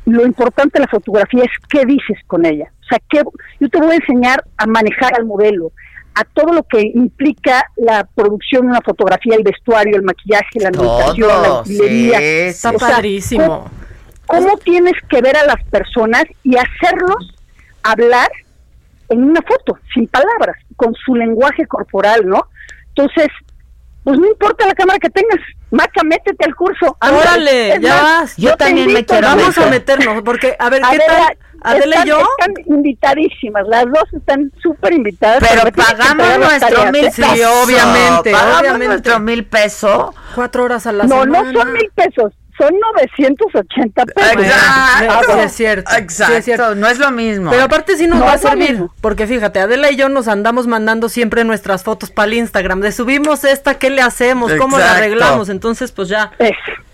lo importante de la fotografía es qué dices con ella. O sea, que yo te voy a enseñar a manejar al modelo, a todo lo que implica la producción de una fotografía, el vestuario, el maquillaje, la ambientación, la utilería. sí, Está O sea, padrísimo. ¿cómo, cómo tienes que ver a las personas y hacerlos hablar en una foto, sin palabras, con su lenguaje corporal, ¿no? Entonces, pues no importa la cámara que tengas, Maca, métete al curso. Órale, ya más, vas. te invito, Vamos a meternos, porque, a ver, ¿qué ver, tal? Adela y yo. Están invitadísimas, las dos están súper invitadas. Pero pagamos nuestro mil Sí, obviamente, Pagamos obviamente. nuestro mil pesos. Cuatro horas a la No, semana. no son mil pesos, son 980 pesos. Bueno, Ah, sí es cierto. Exacto, sí es cierto. no es lo mismo. Pero aparte sí nos No va a es servir, mismo. porque fíjate, Adela y yo nos andamos mandando siempre nuestras fotos para el Instagram, de subimos esta, ¿qué le hacemos? ¿Cómo la Exacto. arreglamos? Entonces, pues ya,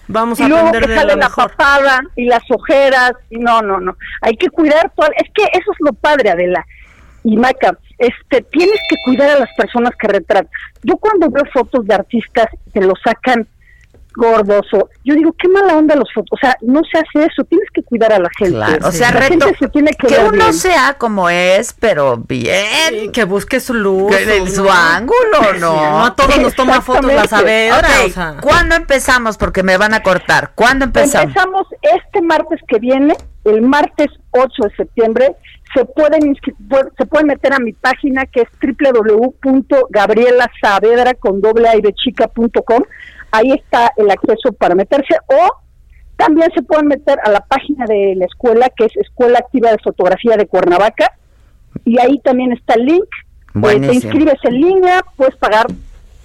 vamos y a luego aprender que sale la mejor. papada y las ojeras y no no no hay que cuidar todo es que eso es lo padre Adela y Maca este tienes que cuidar a las personas que retratas yo cuando veo fotos de artistas que lo sacan gordos o yo digo qué mala onda los fotos o sea no se hace eso tienes que cuidar a la gente Claro, o sea, la reto, gente se tiene que, que ver uno bien. sea como es, pero bien. que busque su luz. Que- su ¿no? ángulo, ¿no? no a todos nos toma fotos la Saavedra, Ok, o sea. ¿Cuándo empezamos? Porque me van a cortar. ¿Cuándo empezamos? Empezamos este martes que viene, el martes 8 de septiembre. Se pueden se pueden meter a mi página que es www.gabrielasavedra con doble aire chica.com. Ahí está el acceso para meterse o también se pueden meter a la página de la escuela que es Escuela Activa de Fotografía de Cuernavaca y ahí también está el link. Eh, te inscribes en línea, puedes pagar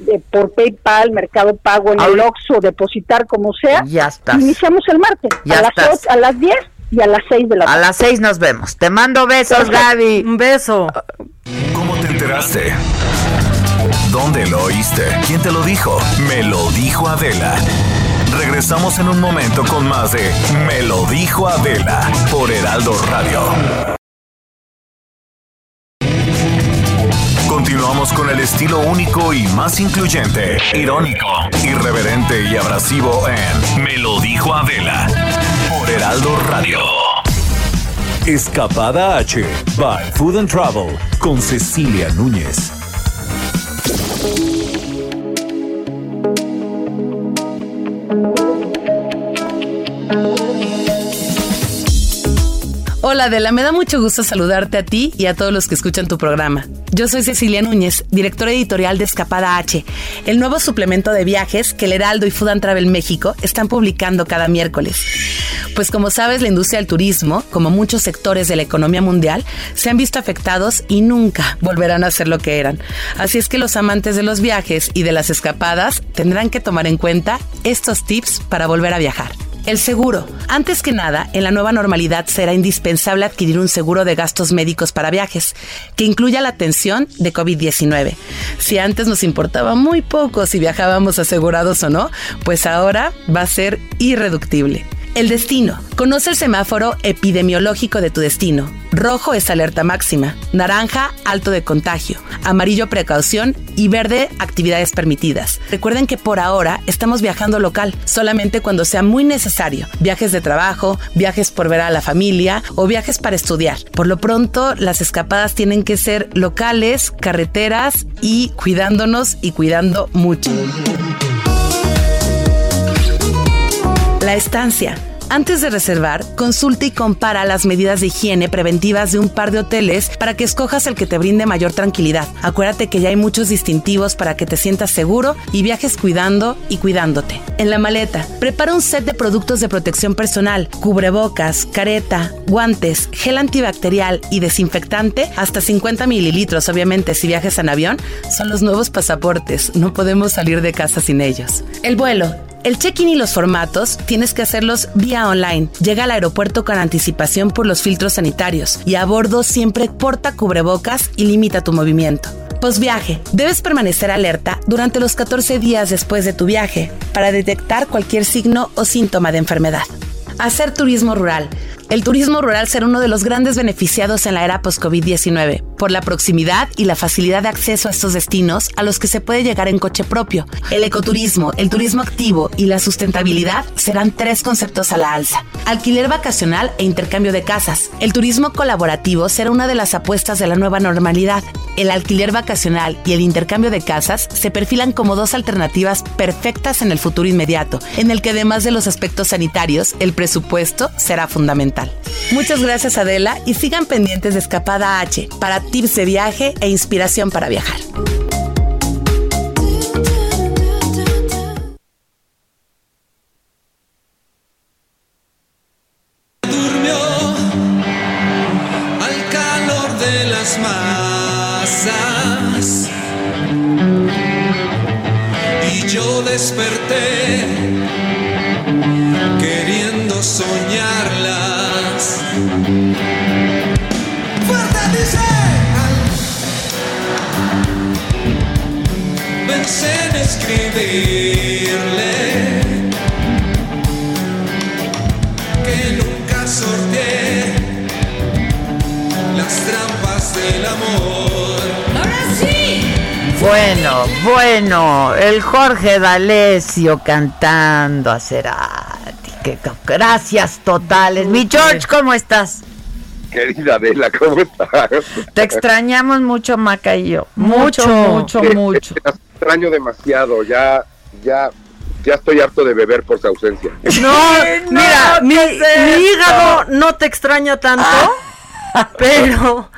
eh, por PayPal, Mercado Pago, en el Oxxo, depositar como sea. Ya estás. Iniciamos el martes Ya a, las estás. ocho- a las 10 y a las 6 de la A tarde. las seis nos vemos. Te mando besos, Gaby. Un beso. ¿Cómo te enteraste? ¿Dónde lo oíste? ¿Quién te lo dijo? Me lo dijo Adela. Regresamos en un momento con más de Me lo dijo Adela por Heraldo Radio. Continuamos con el estilo único y más incluyente, irónico, irreverente y abrasivo en Me lo dijo Adela por Heraldo Radio. Escapada H by Food and Travel con Cecilia Núñez. thank you. Hola Adela, me da mucho gusto saludarte a ti y a todos los que escuchan tu programa. Yo soy Cecilia Núñez, directora editorial de Escapada H, el nuevo suplemento de viajes que el Heraldo y Food Travel México están publicando cada miércoles. Pues como sabes, la industria del turismo, como muchos sectores de la economía mundial, se han visto afectados y nunca volverán a ser lo que eran. Así es que los amantes de los viajes y de las escapadas tendrán que tomar en cuenta estos tips para volver a viajar. El seguro. Antes que nada, en la nueva normalidad será indispensable adquirir un seguro de gastos médicos para viajes, que incluya la atención de COVID-19. Si antes nos importaba muy poco si viajábamos asegurados o no, pues ahora va a ser irreductible. El destino. Conoce el semáforo epidemiológico de tu destino. Rojo es alerta máxima, naranja alto de contagio, amarillo precaución y verde actividades permitidas. Recuerden que por ahora estamos viajando local, solamente cuando sea muy necesario. Viajes de trabajo, viajes por ver a la familia o viajes para estudiar. Por lo pronto, las escapadas tienen que ser locales, carreteras y cuidándonos y cuidando mucho. La estancia. Antes de reservar, consulta y compara las medidas de higiene preventivas de un par de hoteles para que escojas el que te brinde mayor tranquilidad. Acuérdate que ya hay muchos distintivos para que te sientas seguro y viajes cuidando y cuidándote. En la maleta, prepara un set de productos de protección personal, cubrebocas, careta, guantes, gel antibacterial y desinfectante, hasta 50 mililitros, obviamente si viajes en avión, son los nuevos pasaportes. No podemos salir de casa sin ellos. El vuelo. El check-in y los formatos tienes que hacerlos vía online. Llega al aeropuerto con anticipación por los filtros sanitarios y a bordo siempre porta cubrebocas y limita tu movimiento. Posviaje. Debes permanecer alerta durante los 14 días después de tu viaje para detectar cualquier signo o síntoma de enfermedad. Hacer turismo rural. El turismo rural será uno de los grandes beneficiados en la era post-COVID-19 por la proximidad y la facilidad de acceso a estos destinos a los que se puede llegar en coche propio. El ecoturismo, el turismo activo y la sustentabilidad serán tres conceptos a la alza. Alquiler vacacional e intercambio de casas. El turismo colaborativo será una de las apuestas de la nueva normalidad. El alquiler vacacional y el intercambio de casas se perfilan como dos alternativas perfectas en el futuro inmediato, en el que además de los aspectos sanitarios, el presupuesto será fundamental. Muchas gracias Adela y sigan pendientes de Escapada H para tips de viaje e inspiración para viajar. Bueno, el Jorge D'Alessio cantando a Cerati. Que, gracias totales. Mi George, ¿cómo estás? Querida Adela, ¿cómo estás? Te extrañamos mucho, Maca y yo. Mucho, mucho, mucho. te extraño demasiado, ya, ya, ya estoy harto de beber por su ausencia. No, mira, mi, mi hígado no te extraña tanto, pero,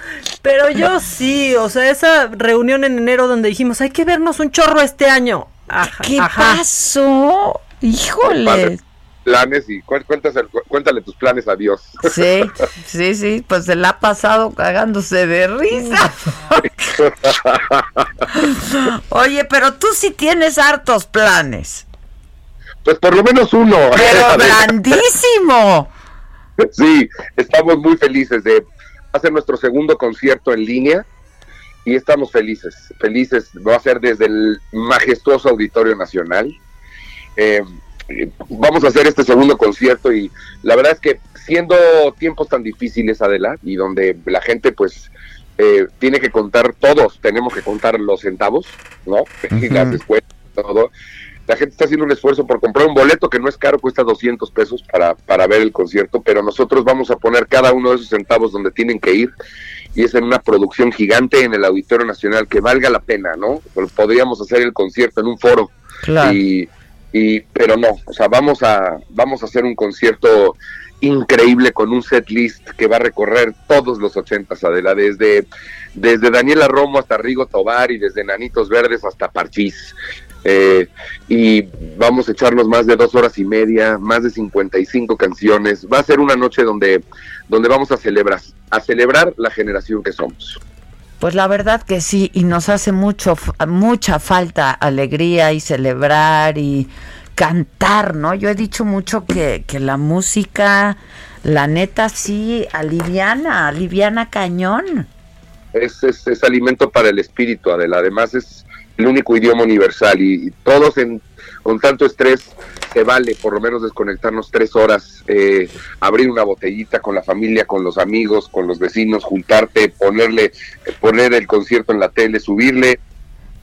pero yo sí, o sea, esa reunión en enero donde dijimos, hay que vernos un chorro este año. Ajá, ¿Qué ajá. pasó? Híjole. Planes y cué- cuéntas el- cuéntale tus planes a Dios. Sí, sí, sí, pues se la ha pasado cagándose de risa. Oye, pero tú sí tienes hartos planes. Pues por lo menos uno. Pero grandísimo. Sí, estamos muy felices de hacer nuestro segundo concierto en línea y estamos felices, felices. Va a ser desde el majestuoso Auditorio Nacional. Eh, vamos a hacer este segundo concierto y la verdad es que siendo tiempos tan difíciles, Adela, y donde la gente pues eh, tiene que contar, todos tenemos que contar los centavos, ¿no? Las escuelas, todo. La gente está haciendo un esfuerzo por comprar un boleto que no es caro, cuesta 200 pesos para, para ver el concierto, pero nosotros vamos a poner cada uno de esos centavos donde tienen que ir y es en una producción gigante en el Auditorio Nacional que valga la pena, ¿no? Podríamos hacer el concierto en un foro Claro. y, y pero no, o sea, vamos a vamos a hacer un concierto increíble con un set list que va a recorrer todos los ochentas, Adela, desde desde Daniela Romo hasta Rigo Tobar y desde Nanitos Verdes hasta Parchís. Eh, y vamos a echarnos más de dos horas y media, más de 55 canciones. Va a ser una noche donde, donde vamos a celebrar, a celebrar la generación que somos. Pues la verdad que sí, y nos hace mucho, mucha falta alegría y celebrar y cantar, ¿no? Yo he dicho mucho que, que la música, la neta, sí, aliviana, aliviana cañón. es, es, es alimento para el espíritu, Adela. Además es el único idioma universal y, todos en, con tanto estrés se vale por lo menos desconectarnos tres horas, eh, abrir una botellita con la familia, con los amigos, con los vecinos, juntarte, ponerle, poner el concierto en la tele, subirle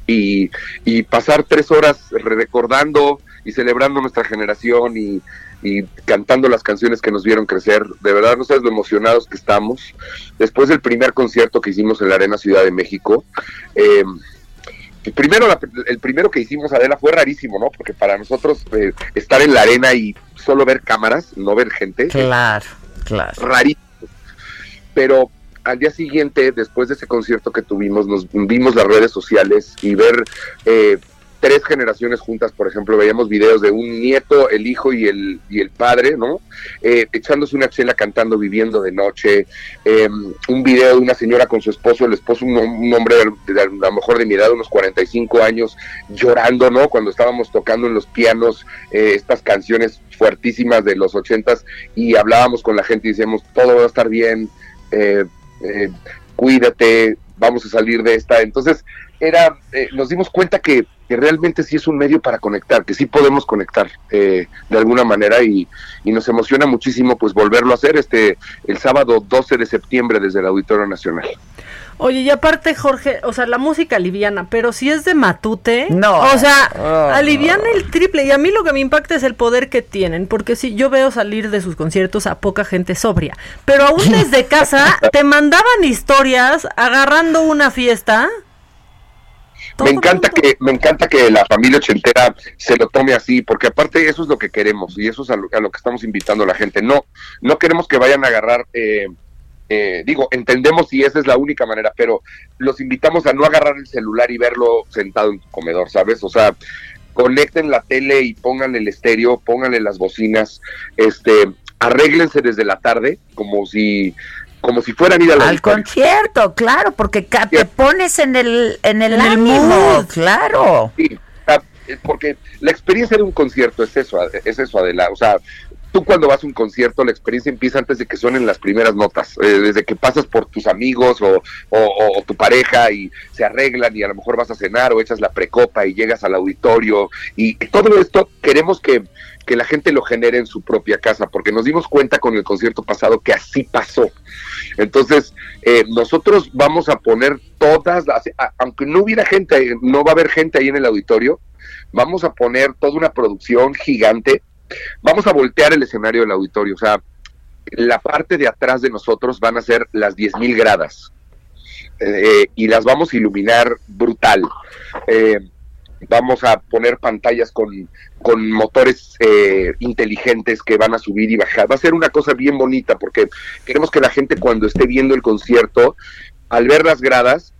y, y pasar tres horas recordando y celebrando nuestra generación y, y cantando las canciones que nos vieron crecer. De verdad, no sabes lo emocionados que estamos. Después del primer concierto que hicimos en la Arena Ciudad de México, eh, primero la- el primero que hicimos Adela fue rarísimo, ¿no? Porque para nosotros eh, estar en la arena y solo ver cámaras, no ver gente, Claro, claro. rarísimo. Pero al día siguiente, después de ese concierto que tuvimos, nos vimos las redes sociales y ver eh, tres generaciones juntas, por ejemplo, veíamos videos de un nieto, el hijo y el, y el padre, ¿no? Eh, echándose una chela cantando, viviendo de noche, eh, un video de una señora con su esposo, el esposo, un, hombre a lo mejor de mi edad, unos 45 años, llorando, ¿no? Cuando estábamos tocando en los pianos eh, estas canciones fuertísimas de los ochentas y hablábamos con la gente y decíamos, todo va a estar bien, eh, eh, cuídate, vamos a salir de esta. Entonces, era, eh, nos dimos cuenta que, que realmente sí es un medio para conectar, que sí podemos conectar eh, de alguna manera y, y nos emociona muchísimo pues volverlo a hacer este el sábado 12 de septiembre desde el Auditorio Nacional. Oye, y aparte, Jorge, o sea, la música aliviana, pero si es de Matute, No. o sea, Oh, aliviana el triple. Y a mí lo que me impacta es el poder que tienen, porque sí, yo veo salir de sus conciertos a poca gente sobria, pero aún desde casa te mandaban historias agarrando una fiesta. Me encanta que me encanta que la familia ochentera se lo tome así porque aparte eso es lo que queremos y eso es a lo, a lo que estamos invitando a la gente. No no queremos que vayan a agarrar eh, eh, digo entendemos si esa es la única manera pero los invitamos a no agarrar el celular y verlo sentado en tu comedor sabes o sea conecten la tele y pongan el estéreo pónganle las bocinas este arréglense desde la tarde como si como si fueran ir a la Al concierto, claro, porque ca- te pones en el, en el En el ánimo, mood. claro. Sí, ah, eh, porque la experiencia de un concierto es eso, es eso, Adela. O sea, tú cuando vas a un concierto, la experiencia empieza antes de que suenen las primeras notas, eh, desde que pasas por tus amigos o, o, tu pareja y se arreglan y a lo mejor vas a cenar o echas la precopa y llegas al auditorio y todo esto queremos que, que la gente lo genere en su propia casa, porque nos dimos cuenta con el concierto pasado que así pasó. Entonces, eh, nosotros vamos a poner todas, las, aunque no hubiera gente, no va a haber gente ahí en el auditorio, vamos a poner toda una producción gigante vamos a voltear el escenario del auditorio, o sea, la parte de atrás de nosotros van a ser las 10.000 gradas eh, y las vamos a iluminar brutal. Eh, vamos a poner pantallas con, con motores eh, inteligentes que van a subir y bajar. Va a ser una cosa bien bonita porque queremos que la gente cuando esté viendo el concierto, al ver las gradas,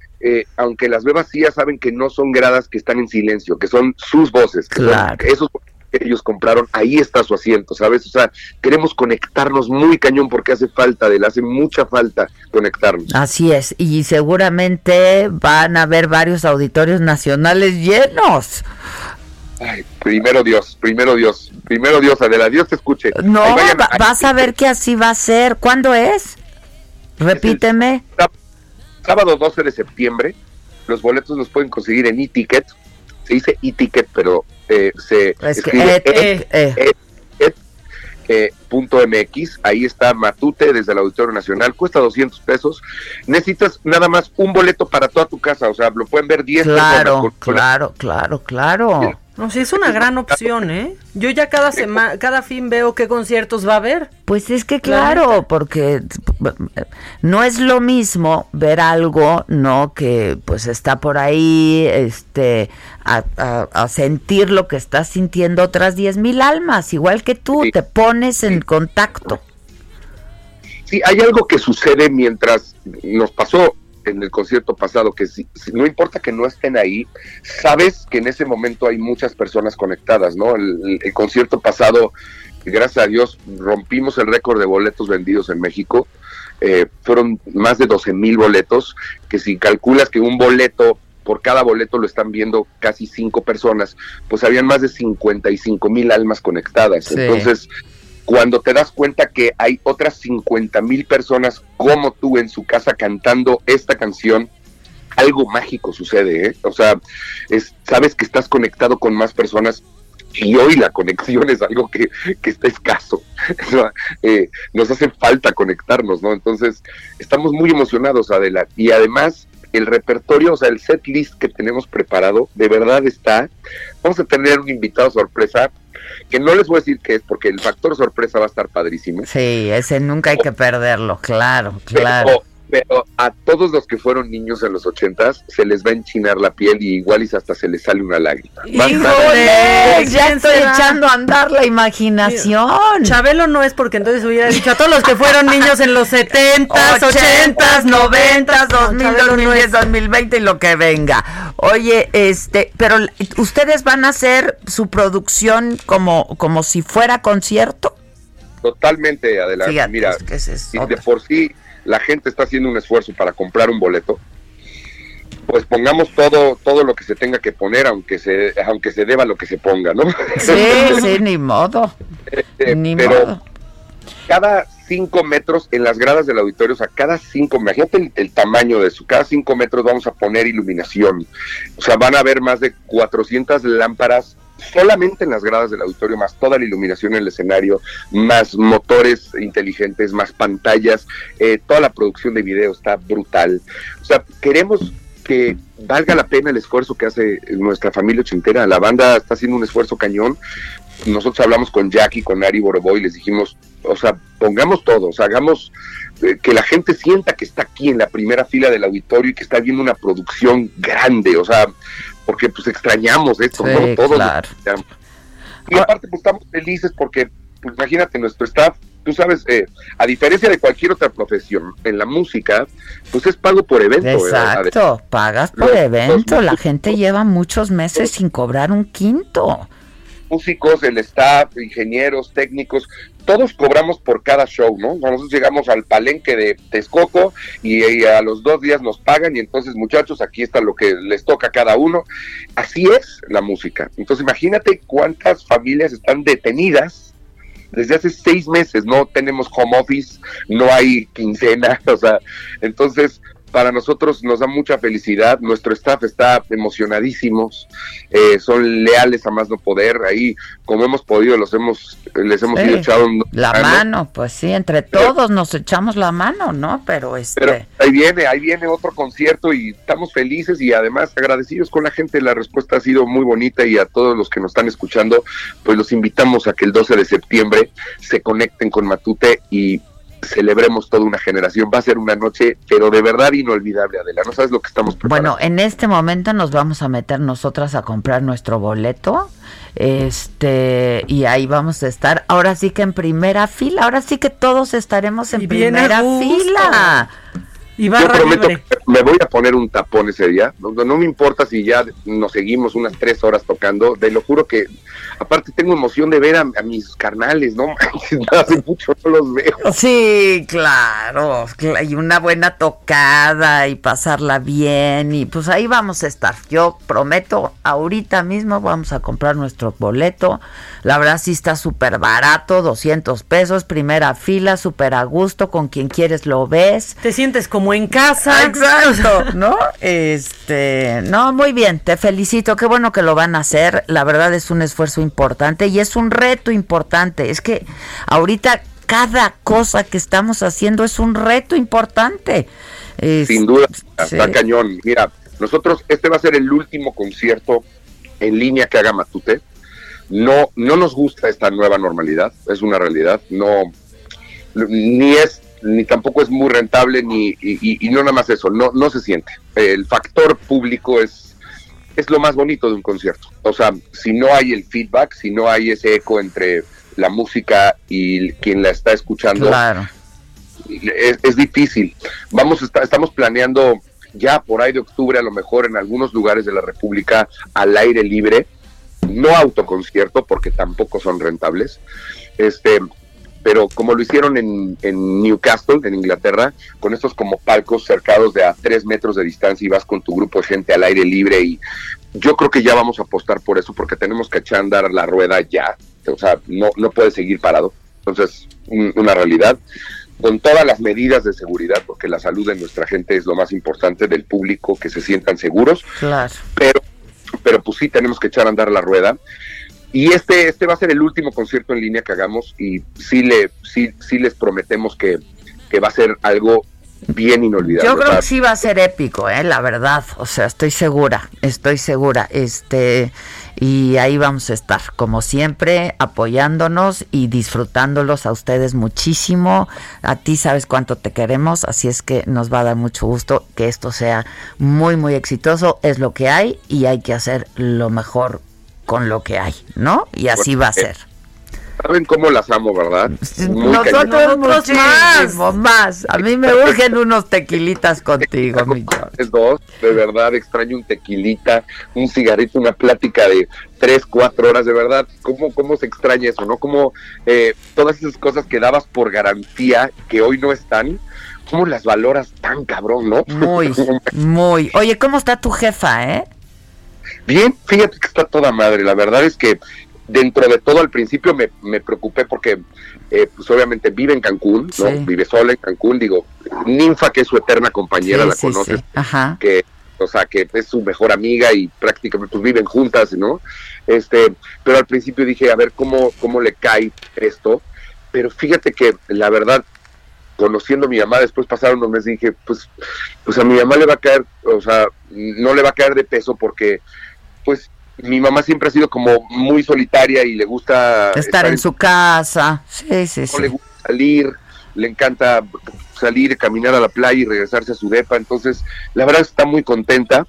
aunque las ve vacías, saben que no son gradas que están en silencio, que son sus voces, que claro. son esos que ellos compraron, ahí está su asiento, ¿sabes? O sea, queremos conectarnos muy cañón porque hace falta de él, hace mucha falta conectarnos. Así es, y seguramente van a haber varios auditorios nacionales llenos. Ay, primero Dios, primero Dios, primero Dios, Adela, Dios te escuche. No, vas a ver que así va a ser. ¿Cuándo es? Repíteme. sábado 12 de septiembre. Los boletos los pueden conseguir en e-ticket. Se dice e-ticket, pero eh, se escribe punto MX, ahí está Matute desde el Auditorio Nacional, cuesta 200 pesos. Necesitas nada más un boleto para toda tu casa, o sea, lo pueden ver 10 claro, Claro, claro, claro. No, sí, es una gran opción, ¿eh? Yo ya cada semana, cada fin veo qué conciertos va a haber. Pues es que claro, porque no es lo mismo ver algo, ¿no? Que pues está por ahí, este, a, sentir lo que estás sintiendo otras diez mil almas, igual que tú, te pones en contacto. Sí, hay algo que sucede mientras nos pasó en el concierto pasado, que si, no importa que no estén ahí, sabes que en ese momento hay muchas personas conectadas, ¿no? El, concierto pasado, gracias a Dios, rompimos el récord de boletos vendidos en México. Eh, fueron más de 12 mil boletos, que si calculas que un boleto, por cada boleto lo están viendo casi cinco personas, pues habían más de 55 mil almas conectadas. Entonces, cuando te das cuenta que hay otras 50 mil personas como tú en su casa cantando esta canción, algo mágico sucede, ¿eh? O sea, es, sabes que estás conectado con más personas y hoy la conexión es algo que, está escaso. Eh, nos hace falta conectarnos, ¿no? Entonces, estamos muy emocionados, Adela. Y además, el repertorio, o sea, el set list que tenemos preparado, de verdad está. Vamos a tener un invitado sorpresa que no les voy a decir qué es porque el factor sorpresa va a estar padrísimo. Sí, ese nunca hay que perderlo, claro, claro pero a todos los que fueron niños en los ochentas se les va a enchinar la piel y igual y hasta se les sale una lágrima. ¡Híjole! Ya estoy echando a andar la imaginación. Chabelo no es porque entonces hubiera dicho a todos los que fueron niños en los setentas, ochentas, noventas, dos mil, dos mil diez, dos mil veinte y lo que venga. Oye, este, pero ustedes van a hacer su producción como, como si fuera concierto. Totalmente, adelante. Mira, y de por sí la gente está haciendo un esfuerzo para comprar un boleto, pues pongamos todo todo lo que se tenga que poner aunque se aunque se deba lo que se ponga no sí sí ni modo. Este, ni pero cada cinco metros en las gradas del auditorio o sea cada cinco imagínate el, el, tamaño de eso cada cinco metros vamos a poner iluminación. O sea van a haber más de 400 lámparas solamente en las gradas del auditorio, más toda la iluminación en el escenario, más motores inteligentes, más pantallas, eh, toda la producción de video está brutal. O sea, queremos que valga la pena el esfuerzo que hace nuestra familia ochentera. La banda está haciendo un esfuerzo cañón. Nosotros hablamos con Jackie, con Ari Boroboy, les dijimos, o sea, pongamos todo, o sea, hagamos eh, que la gente sienta que está aquí en la primera fila del auditorio y que está viendo una producción grande, o sea, porque pues extrañamos esto, ¿no? Todos Y aparte pues estamos felices porque, pues imagínate, nuestro staff, tú sabes, eh, a diferencia de cualquier otra profesión, en la música, pues es pago por evento. Exacto, pagas por evento, la gente lleva muchos meses sin cobrar un quinto. músicos, el staff, ingenieros, técnicos, todos cobramos por cada show, ¿no? Nosotros llegamos al palenque de Texcoco y, a los dos días nos pagan y entonces muchachos, aquí está lo que les toca a cada uno. Así es la música. Entonces imagínate cuántas familias están detenidas desde hace seis meses, no tenemos home office, no hay quincena, o sea, entonces para nosotros nos da mucha felicidad, nuestro staff está emocionadísimos, eh, son leales a más no poder, ahí como hemos podido los hemos les hemos Sí, ido echado La mano, pues sí, entre todos nos echamos la mano, ¿no? Pero este... Pero ahí viene, ahí viene otro concierto y estamos felices y además agradecidos con la gente. La respuesta ha sido muy bonita y a todos los que nos están escuchando, pues los invitamos a que el 12 de septiembre se conecten con Matute y celebremos toda una generación. Va a ser una noche, pero de verdad inolvidable, Adela. No sabes lo que estamos preparando. Bueno, en este momento nos vamos a meter nosotras a comprar nuestro boleto. Este, y ahí vamos a estar. Ahora sí que en primera fila, ahora sí que todos estaremos en Y primera fila. Y Yo prometo libre. que me voy a poner un tapón ese día. No, no me importa si ya nos seguimos unas tres horas tocando. Te lo juro que, aparte, tengo emoción de ver a, a mis carnales, ¿no? Hace mucho no los veo. Sí, claro, cla- y una buena tocada y pasarla bien y pues ahí vamos a estar. Yo prometo, ahorita mismo vamos a comprar nuestro boleto. La verdad sí está súper barato, 200 pesos, primera fila, súper a gusto, con quien quieres lo ves. Te sientes como en casa. Exacto, ¿no? Este, no, muy bien, te felicito, qué bueno que lo van a hacer. La verdad es un esfuerzo importante y es un reto importante. Es que ahorita cada cosa que estamos haciendo es un reto importante. Es- Sin duda, sí. está cañón. Mira, nosotros, este va a ser el último concierto en línea que haga Matute. No, no nos gusta esta nueva normalidad, es una realidad. No, ni es, ni tampoco es muy rentable, ni, y, y- y no nada más eso, no, no se siente. El factor público es, es lo más bonito de un concierto. O sea, si no hay el feedback, si no hay ese eco entre la música y quien la está escuchando, Claro. es, es difícil. Vamos, a estar- estamos planeando ya por ahí de octubre, a lo mejor en algunos lugares de la República, al aire libre, no autoconcierto, porque tampoco son rentables. Este, pero como lo hicieron en, en Newcastle, en Inglaterra, con estos como palcos cercados de a tres metros de distancia y vas con tu grupo de gente al aire libre y yo creo que ya vamos a apostar por eso porque tenemos que echar a andar la rueda ya, o sea, no, no puede seguir parado, entonces un- una realidad con todas las medidas de seguridad, porque la salud de nuestra gente es lo más importante del público, que se sientan seguros, Claro. pero, pero pues sí tenemos que echar a andar la rueda. Y este, este va a ser el último concierto en línea que hagamos y sí, le, sí, sí les prometemos que, que va a ser algo bien inolvidable. Yo creo que sí va a ser épico, eh, la verdad. O sea, estoy segura, estoy segura. Este, y ahí vamos a estar, como siempre, apoyándonos y disfrutándolos a ustedes muchísimo. A ti sabes cuánto te queremos, así es que nos va a dar mucho gusto que esto sea muy, muy exitoso. Es lo que hay y hay que hacer lo mejor con lo que hay, ¿no? Y así va a ser. Saben cómo las amo, ¿verdad? Muy Nosotros muchísimo más. A mí me urgen unos tequilitas contigo, mi dos, de verdad, extraño un tequilita, un cigarrito, una plática de tres, cuatro horas, de verdad, ¿cómo, cómo se extraña eso, no? Como eh, todas esas cosas que dabas por garantía, que hoy no están, ¿cómo las valoras tan cabrón, no? Muy, muy. Oye, ¿cómo está tu jefa, eh? Bien, fíjate que está toda madre. La verdad es que dentro de todo al principio me, me preocupé porque eh, pues obviamente vive en Cancún, ¿no? Sí. Vive sola en Cancún, digo, Ninfa que es su eterna compañera, Sí, la sí, conoces. Ajá. que o sea, que es su mejor amiga y prácticamente pues viven juntas, ¿no? Este, pero al principio dije, a ver cómo cómo le cae esto, pero fíjate que la verdad conociendo a mi mamá, después pasaron unos meses, dije, pues, pues a mi mamá le va a caer, o sea, no le va a caer de peso porque, pues, mi mamá siempre ha sido como muy solitaria y le gusta Estar en su casa. Sí, sí, no le gusta salir, le encanta salir, caminar a la playa y regresarse a su depa, entonces la verdad está muy contenta.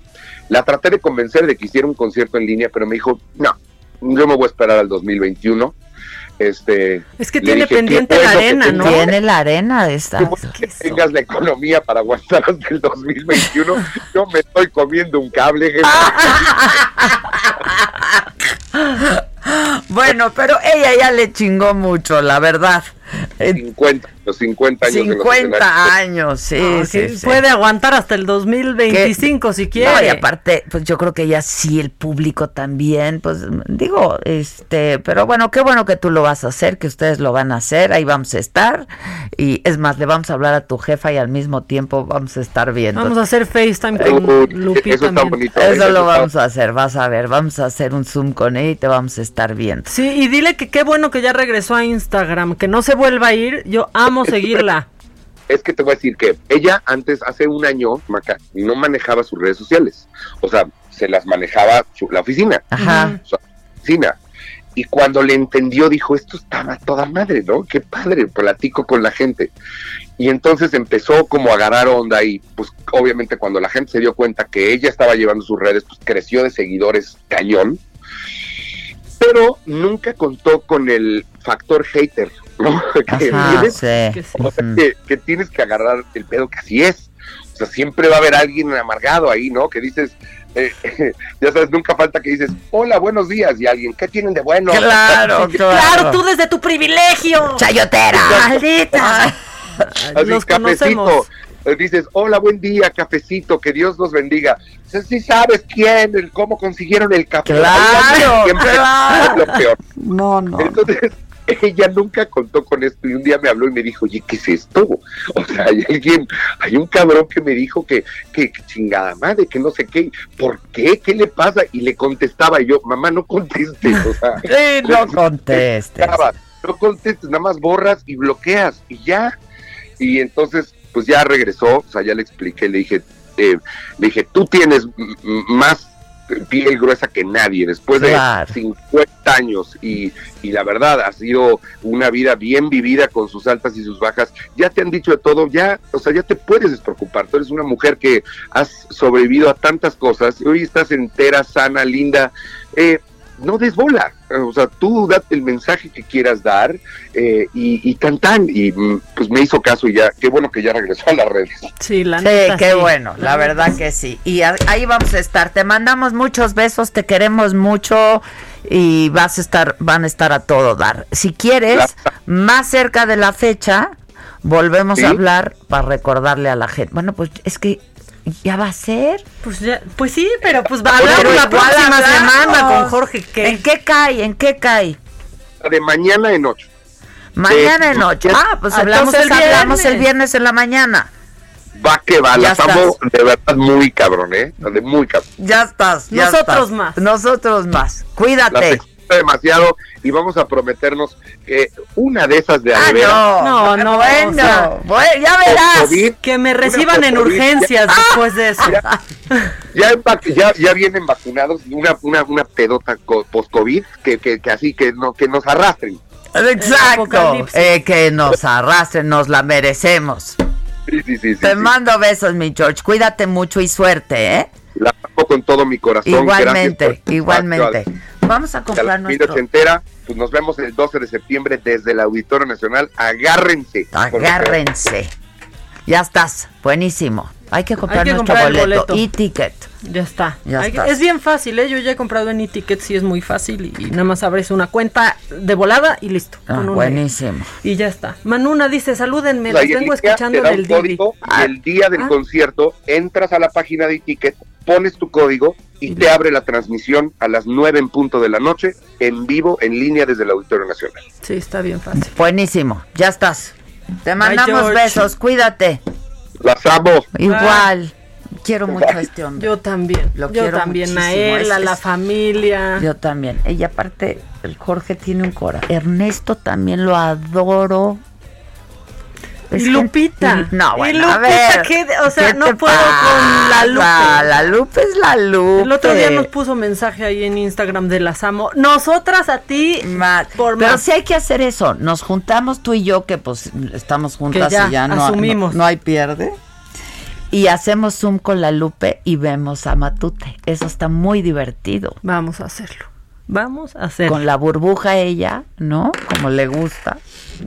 La traté de convencer de que hiciera un concierto en línea, pero me dijo, no, yo me voy a esperar al 2021. Este, Es que tiene dije, pendiente "Qué la arena, tengas- ¿no? Tiene la arena de esta. que tengas la economía para aguantar hasta el 2021. Yo me estoy comiendo un cable. Bueno, pero ella ya le chingó mucho, la verdad. 50, los 50 años. 50 años, sí, No, sí, sí. Puede aguantar hasta el 2025 si quiere. No, y aparte, pues yo creo que ella sí, el público también, pues digo, este, pero bueno, qué bueno que tú lo vas a hacer, que ustedes lo van a hacer, ahí vamos a estar. Y es más, le vamos a hablar a tu jefa y al mismo tiempo vamos a estar viendo. Vamos a hacer FaceTime con Uy, Lupita eso está también. bonito. Eso Eso lo está- vamos a hacer, vas a ver, vamos a hacer un Zoom con ella y te vamos a estar viendo. Sí, y dile que qué bueno que ya regresó a Instagram, que no se vuelva a ir. Yo amo seguirla. Es que te voy a decir que ella antes, hace un año, Maca, no manejaba sus redes sociales. O sea, se las manejaba su- la oficina. Ajá. Su oficina. Y cuando le entendió, dijo, esto estaba toda madre, ¿no? Qué padre, platico con la gente. Y entonces empezó como a agarrar onda y pues obviamente cuando la gente se dio cuenta que ella estaba llevando sus redes, pues creció de seguidores cañón. Pero nunca contó con el factor hater, ¿no? Que Ajá, tienes- sí. o sea, que, que tienes que agarrar el pedo que así es. O sea, siempre va a haber alguien amargado ahí, ¿no? Que dices, eh, ya sabes, nunca falta que dices, hola, buenos días, y alguien, ¿qué tienen de bueno? Claro, Claro, tú desde tu privilegio. Chayotera. Maldita. Así, Los cafecito. conocemos. Eh, Dices, hola, buen día, cafecito, que Dios los bendiga. Si sí sabes quién, el, cómo consiguieron el café. Claro, Siempre claro. es lo peor. No, no. Entonces, ella nunca contó con esto y un día me habló y me dijo, oye, ¿qué es esto? O sea, hay alguien, hay un cabrón que me dijo que, que, que chingada madre, que no sé qué, ¿por qué? ¿Qué le pasa? Y le contestaba y yo, mamá, no contestes, o sea. Sí, no contestes. No contestes, nada más borras y bloqueas y ya. Y entonces, pues ya regresó, o sea, ya le expliqué, le dije, eh, le dije, tú tienes más piel gruesa que nadie después Claro. de 50 años y, y la verdad ha sido una vida bien vivida con sus altas y sus bajas. Ya te han dicho de todo, ya, o sea, ya te puedes despreocupar. Tú eres una mujer que has sobrevivido a tantas cosas y hoy estás entera, sana, linda. Eh, no des bola, o sea, tú date el mensaje que quieras dar eh, y, y tan tan, y mm, pues me hizo caso y ya, qué bueno que ya regresó a las redes. Sí, la Sí, neta, qué sí. bueno, la verdad que sí. Y a- ahí vamos a estar. Te mandamos muchos besos, te queremos mucho y vas a estar, van a estar a todo dar. Si quieres, más cerca de la fecha, volvemos ¿Sí? a hablar para recordarle a la gente. Bueno, pues es que ya va a ser. Pues, ya, pues sí, pero pues va a hablar la próxima hablamos. semana con Jorge. ¿qué? ¿En qué cae? ¿En qué cae? De mañana en ocho. Mañana Eh, en noche. ya- Ah, pues Hablamos el hablamos viernes. el viernes en la mañana. Va que va, Ya amo estás. de verdad muy cabrón, ¿eh? De muy cabrón. Ya estás. ya Nosotros estás. más. Nosotros más. Cuídate. Demasiado y vamos a prometernos que una de esas de Ah, Alvera, No, no, bueno, o sea, bueno, ya verás. COVID, que me reciban en COVID, urgencias ya- después de eso. ya, ya, ya, ya vienen vacunados, una, una, una pedota co- post-COVID que, que, que así que, no, que nos arrastren. Exacto. Eh, que nos arrastren, nos la merecemos. Sí, sí, sí. sí, Te sí. mando besos, mi George. Cuídate mucho y suerte, ¿eh? La amo con todo mi corazón. Igualmente, igualmente. Vamos a A la comprar familia nuestro. ochentera, pues nos vemos el 12 de septiembre desde el Auditorio Nacional. Agárrense. Agárrense. Ya estás. Buenísimo. Hay que comprar Hay que nuestro comprar boleto. boleto. Y ticket. Ya está. Ya Hay es bien fácil, ¿eh? Yo ya he comprado en e-tickets y es muy fácil y, y nada más abres una cuenta de volada y listo. Ah, buenísimo. Y ya está. Manuna dice, salúdenme, los en vengo escuchando te da en el un Didi. código y el día del Ah. concierto entras a la página de ticket, pones tu código y te abre la transmisión a las 9 en punto de la noche en vivo en línea desde el Auditorio Nacional. Sí, está bien fácil. Buenísimo. Ya estás. Te mandamos besos. Cuídate. Las amo. Igual. Quiero mucho a este hombre. Yo también. Lo yo quiero también a él, Es- a la familia. Yo también. Ella aparte, el Jorge tiene un cora. Ernesto también lo adoro. Es y que- Lupita. y- no, Y bueno, a Lupita, ver. ¿qué? o sea, ¿qué no puedo con la Lupe. La Lupe es la Lupe. El otro día nos puso mensaje ahí en Instagram de las amo. Nosotras a ti por Pero más. sí hay que hacer eso. Nos juntamos tú y yo, que pues estamos juntas Que ya, y ya no, asumimos. no, no hay pierde. Y hacemos Zoom con la Lupe y vemos a Matute. Eso está muy divertido. Vamos a hacerlo. Vamos a hacerlo. Con la burbuja ella, ¿no? Como le gusta.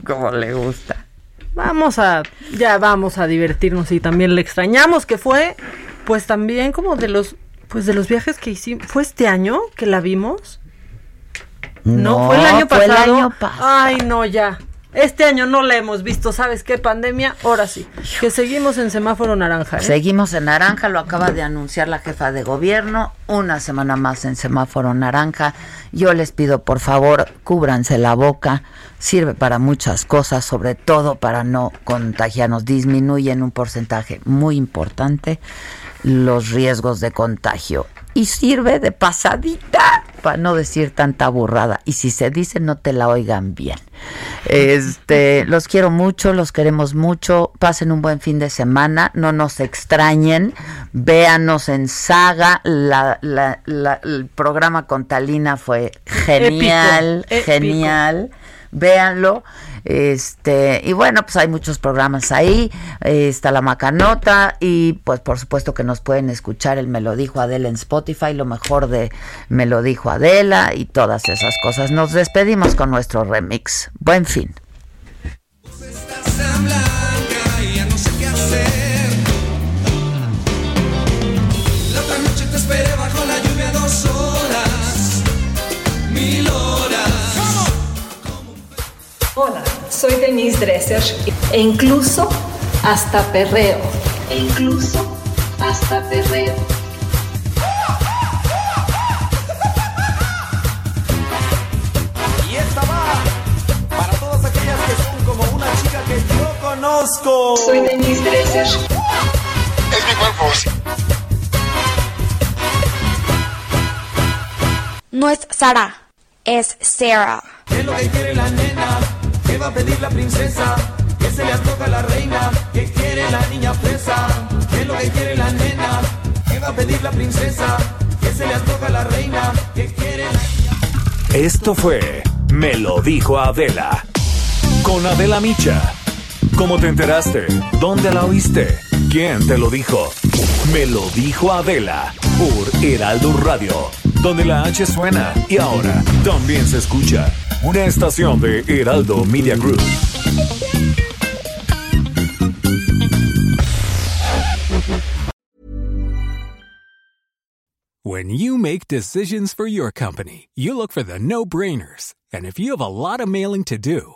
Como le gusta. Vamos a, ya vamos a divertirnos y también le extrañamos que fue, pues también como de los, pues de los viajes que hicimos, fue este año que la vimos. No, fue el año pasado. Ay, no, ya. Este año no la hemos visto, ¿sabes qué? Pandemia, ahora sí. Que seguimos en semáforo naranja. ¿eh? Seguimos en naranja, lo acaba de anunciar la jefa de gobierno. Una semana más en semáforo naranja. Yo les pido, por favor, cúbranse la boca. Sirve para muchas cosas, sobre todo para no contagiarnos. Disminuye en un porcentaje muy importante los riesgos de contagio. Y sirve de pasadita, para no decir tanta burrada. Y si se dice, no te la oigan bien. Este, los quiero mucho, los queremos mucho. Pasen un buen fin de semana, no nos extrañen. Véanos en Saga. La, la, la, el programa con Talina fue genial, genial. Véanlo. Este, y bueno, pues hay muchos programas ahí, eh, está la Macanota y pues por supuesto que nos pueden escuchar el Me lo dijo Adela en Spotify, lo mejor de Me lo dijo Adela y todas esas cosas. Nos despedimos con nuestro remix. Buen fin. Soy Denise Dresser e incluso hasta perreo. E incluso hasta perreo. Y esta va para todas aquellas que son como una chica que yo conozco. Soy Denise Dresser. Es mi cuerpo. No es Sara, es Sarah. ¿Qué es lo que quiere la nena? ¿Qué va a pedir la princesa? ¿Qué se le antoja a la reina? ¿Qué quiere la niña fresa? ¿Qué es lo que quiere la nena? ¿Qué va a pedir la princesa? ¿Qué se le antoja a la reina? ¿Qué quiere la niña? Esto fue Me lo dijo Adela. Con Adela Micha. ¿Cómo te enteraste? ¿Dónde la oíste? ¿Quién te lo dijo? Me lo dijo Adela por Heraldo Radio, donde la H suena y ahora también se escucha. Una estación de Heraldo Media Group. When you make decisions for your company, you look for the no-brainers. And if you have a lot of mailing to do,